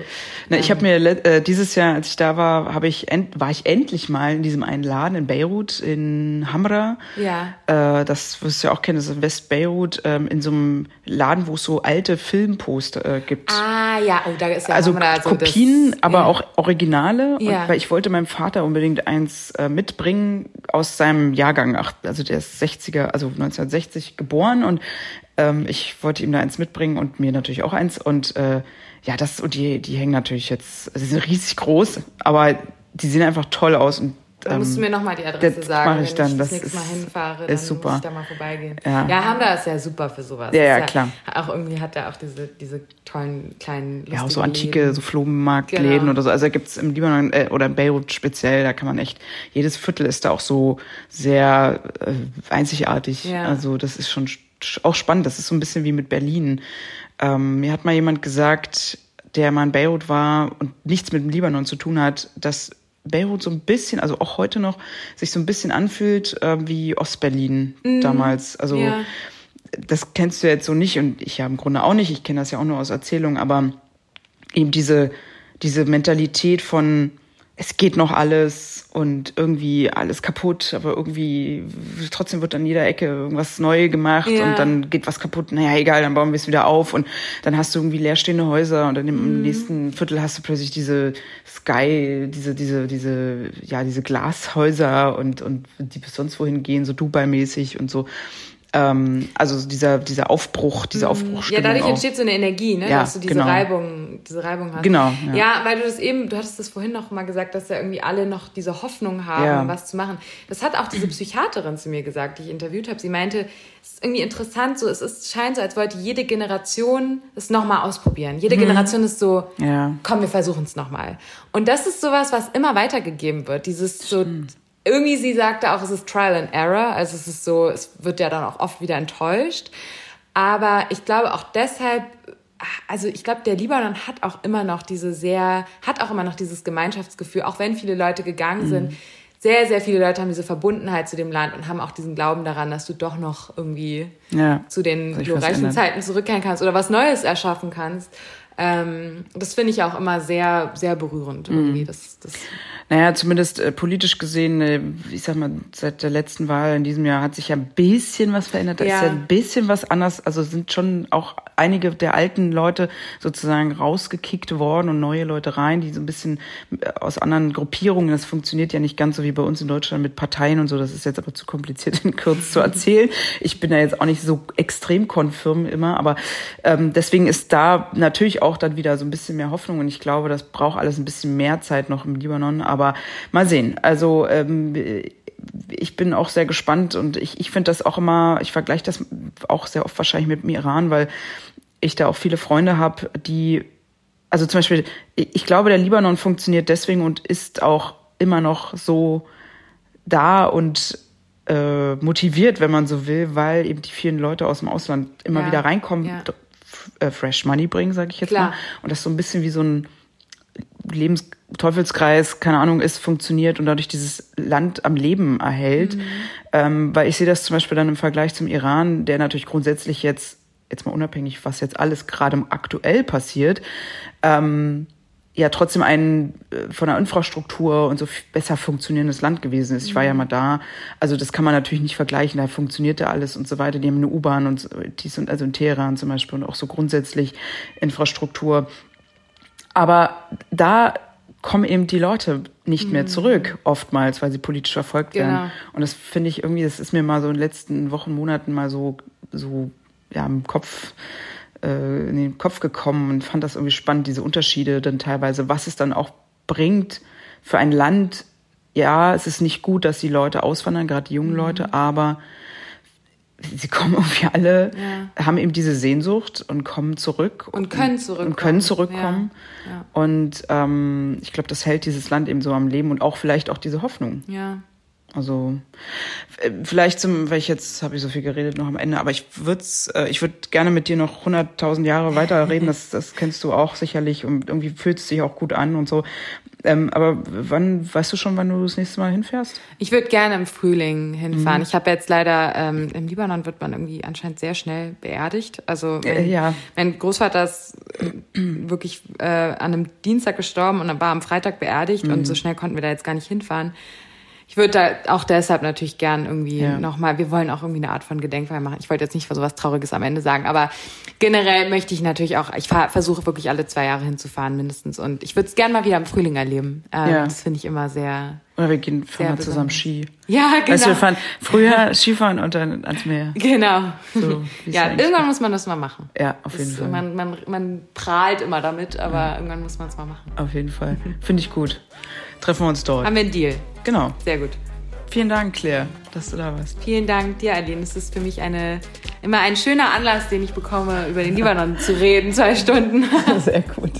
Na, ich habe mir le- äh, dieses Jahr, als ich da war, habe ich war ich endlich mal in diesem einen Laden in Beirut in Hamra. Ja. Äh, das wirst du ja auch kennen, das ist in West Beirut ähm, in so einem Laden, wo es so alte Filmposter äh, gibt. Ah, ja, oh, da ist ja also da so Kopien, das, aber ja. auch Originale. Ja. Und, weil ich wollte meinem Vater unbedingt eins äh, mitbringen aus seinem Jahrgang. Ach, also der ist 60er, also 1960 geboren und ähm, ich wollte ihm da eins mitbringen und mir natürlich auch eins. Und äh, ja, das und die, die hängen natürlich jetzt, also sie sind riesig groß, aber die sehen einfach toll aus und Da musst du mir nochmal die Adresse das sagen, mach ich wenn dann. ich das, Das nächste Mal ist- hinfahre, ist dann super. muss ich da mal vorbeigehen. Ja. Ja, Hamda ist ja super für sowas. Ja, ja, Ist klar. Auch irgendwie hat er auch diese, diese tollen kleinen Ja, auch so antike, Läden. so Flohmarktläden Genau. oder so. Also da gibt's im Libanon äh, oder in Beirut speziell, da kann man echt, jedes Viertel ist da auch so sehr äh, einzigartig. Ja. Also das ist schon sch- auch spannend. Das ist so ein bisschen wie mit Berlin. Ähm, mir hat mal jemand gesagt, der mal in Beirut war und nichts mit dem Libanon zu tun hat, dass Beirut so ein bisschen, also auch heute noch, sich so ein bisschen anfühlt äh, wie Ostberlin damals. Also. Ja. das kennst du jetzt so nicht und ich ja im Grunde auch nicht. Ich kenne das ja auch nur aus Erzählungen, aber eben diese, diese Mentalität von es geht noch alles und irgendwie alles kaputt, aber irgendwie trotzdem wird an jeder Ecke irgendwas neu gemacht Ja. und dann geht was kaputt. Naja, egal, dann bauen wir es wieder auf und dann hast du irgendwie leerstehende Häuser und dann im Mhm. nächsten Viertel hast du plötzlich diese Sky, diese, diese, diese, ja, diese Glashäuser und, und die bis sonst wohin gehen, so Dubai-mäßig und so. Ähm, also dieser, dieser Aufbruch, diese Mhm. Ja, Aufbruchstimmung dadurch auch. entsteht so eine Energie, ne? Ja, dass du diese genau. Reibung, diese Reibung hast. Genau, ja. Ja. weil du das eben, du hattest das vorhin noch mal gesagt, dass ja irgendwie alle noch diese Hoffnung haben, Ja. was zu machen. Das hat auch diese Psychiaterin zu mir gesagt, die ich interviewt habe. Sie meinte, es ist irgendwie interessant, so es ist, scheint so, als wollte jede Generation es nochmal ausprobieren. Jede Generation ist so, Mhm. Ja. komm, wir versuchen es nochmal. Und das ist sowas, was immer weitergegeben wird. Dieses so, irgendwie sie sagte auch, es ist Trial and Error. Also es ist so, es wird ja dann auch oft wieder enttäuscht. Aber ich glaube auch deshalb, also ich glaube, der Libanon hat auch immer noch diese sehr, hat auch immer noch dieses Gemeinschaftsgefühl, auch wenn viele Leute gegangen sind. Sehr, sehr viele Leute haben diese Verbundenheit zu dem Land und haben auch diesen Glauben daran, dass du doch noch irgendwie Ja. zu den glorreichen. Zeiten zurückkehren kannst oder was Neues erschaffen kannst. Ähm, das finde ich auch immer sehr, sehr berührend irgendwie. Das, das Naja, zumindest äh, politisch gesehen, äh, ich sag mal, seit der letzten Wahl in diesem Jahr hat sich ja ein bisschen was verändert. Da Ja. ist ja ein bisschen was anders. Also sind schon auch einige der alten Leute sozusagen rausgekickt worden und neue Leute rein, die so ein bisschen äh, aus anderen Gruppierungen. Das funktioniert ja nicht ganz so wie bei uns in Deutschland mit Parteien und so. Das ist jetzt aber zu kompliziert in kurz zu erzählen. Ich bin da jetzt auch nicht so extrem konfirm immer, aber ähm, deswegen ist da natürlich auch dann wieder so ein bisschen mehr Hoffnung und ich glaube, das braucht alles ein bisschen mehr Zeit noch im Libanon, aber mal sehen. Also ähm, ich bin auch sehr gespannt und ich, ich finde das auch immer, ich vergleiche das auch sehr oft wahrscheinlich mit dem Iran, weil ich da auch viele Freunde habe, die, also zum Beispiel, ich glaube, der Libanon funktioniert deswegen und ist auch immer noch so da und äh, motiviert, wenn man so will, weil eben die vielen Leute aus dem Ausland immer Ja, wieder reinkommen, ja. äh, Fresh Money bringen, sage ich jetzt Klar. mal. Und das so ein bisschen wie so ein Lebensteufelskreis, keine Ahnung, ist, funktioniert und dadurch dieses Land am Leben erhält. Mhm. Ähm, weil ich sehe das zum Beispiel dann im Vergleich zum Iran, der natürlich grundsätzlich jetzt, jetzt mal unabhängig, was jetzt alles gerade aktuell passiert, ähm, ja trotzdem ein äh, von der Infrastruktur und so besser funktionierendes Land gewesen ist. Ich war ja mal da. Also das kann man natürlich nicht vergleichen. Da funktionierte alles und so weiter. Die haben eine U-Bahn und dies und also in Teheran zum Beispiel und auch so grundsätzlich Infrastruktur. Aber da kommen eben die Leute nicht mehr zurück, oftmals, weil sie politisch verfolgt werden. Genau. Und das finde ich irgendwie, das ist mir mal so in den letzten Wochen, Monaten mal so, so ja, im Kopf, äh, in den Kopf gekommen und fand das irgendwie spannend, diese Unterschiede dann teilweise, was es dann auch bringt für ein Land. Ja, es ist nicht gut, dass die Leute auswandern, gerade die Mhm. jungen Leute, aber sie kommen irgendwie alle, haben eben diese Sehnsucht und kommen zurück. Und können zurückkommen. Und können zurückkommen. Ja, ja. Und ähm, ich glaube, das hält dieses Land eben so am Leben und auch vielleicht auch diese Hoffnung. ja. Also äh, vielleicht zum, weil ich jetzt habe ich so viel geredet noch am Ende, aber ich würde äh, ich würde gerne mit dir noch 100.000 Jahre weiter reden. Das, das kennst du auch sicherlich und irgendwie fühlt es sich auch gut an und so. Ähm, aber wann weißt du schon, wann du das nächste Mal hinfährst? Ich würde gerne im Frühling hinfahren. Mhm. Ich habe jetzt leider, ähm, im Libanon wird man irgendwie anscheinend sehr schnell beerdigt. Also mein, Äh, ja. mein Großvater ist äh, wirklich äh, an einem Dienstag gestorben und dann war am Freitag beerdigt Mhm. und so schnell konnten wir da jetzt gar nicht hinfahren. Ich würde da auch deshalb natürlich gern irgendwie Ja. nochmal, wir wollen auch irgendwie eine Art von Gedenkfeier machen. Ich wollte jetzt nicht für sowas Trauriges am Ende sagen, aber generell möchte ich natürlich auch, ich versuche wirklich alle zwei Jahre hinzufahren mindestens und ich würde es gern mal wieder im Frühling erleben. Ähm, Ja. Das finde ich immer sehr, Oder wir gehen fahren zusammen. Ski. ja, genau. Weißt wir fahren früher Skifahren und dann ans Meer. Genau. So, ja, irgendwann muss man das mal machen. Ja, auf jeden Das, Fall. man, man, man prahlt immer damit, aber irgendwann muss man es mal machen. Auf jeden Fall. Finde ich gut. Treffen wir uns dort. Haben wir einen Deal. Genau. Sehr gut. Vielen Dank, Claire, dass du da warst. Vielen Dank dir, Aline. Es ist für mich eine, immer ein schöner Anlass, den ich bekomme, über den Libanon zu reden, zwei Stunden. Sehr gut.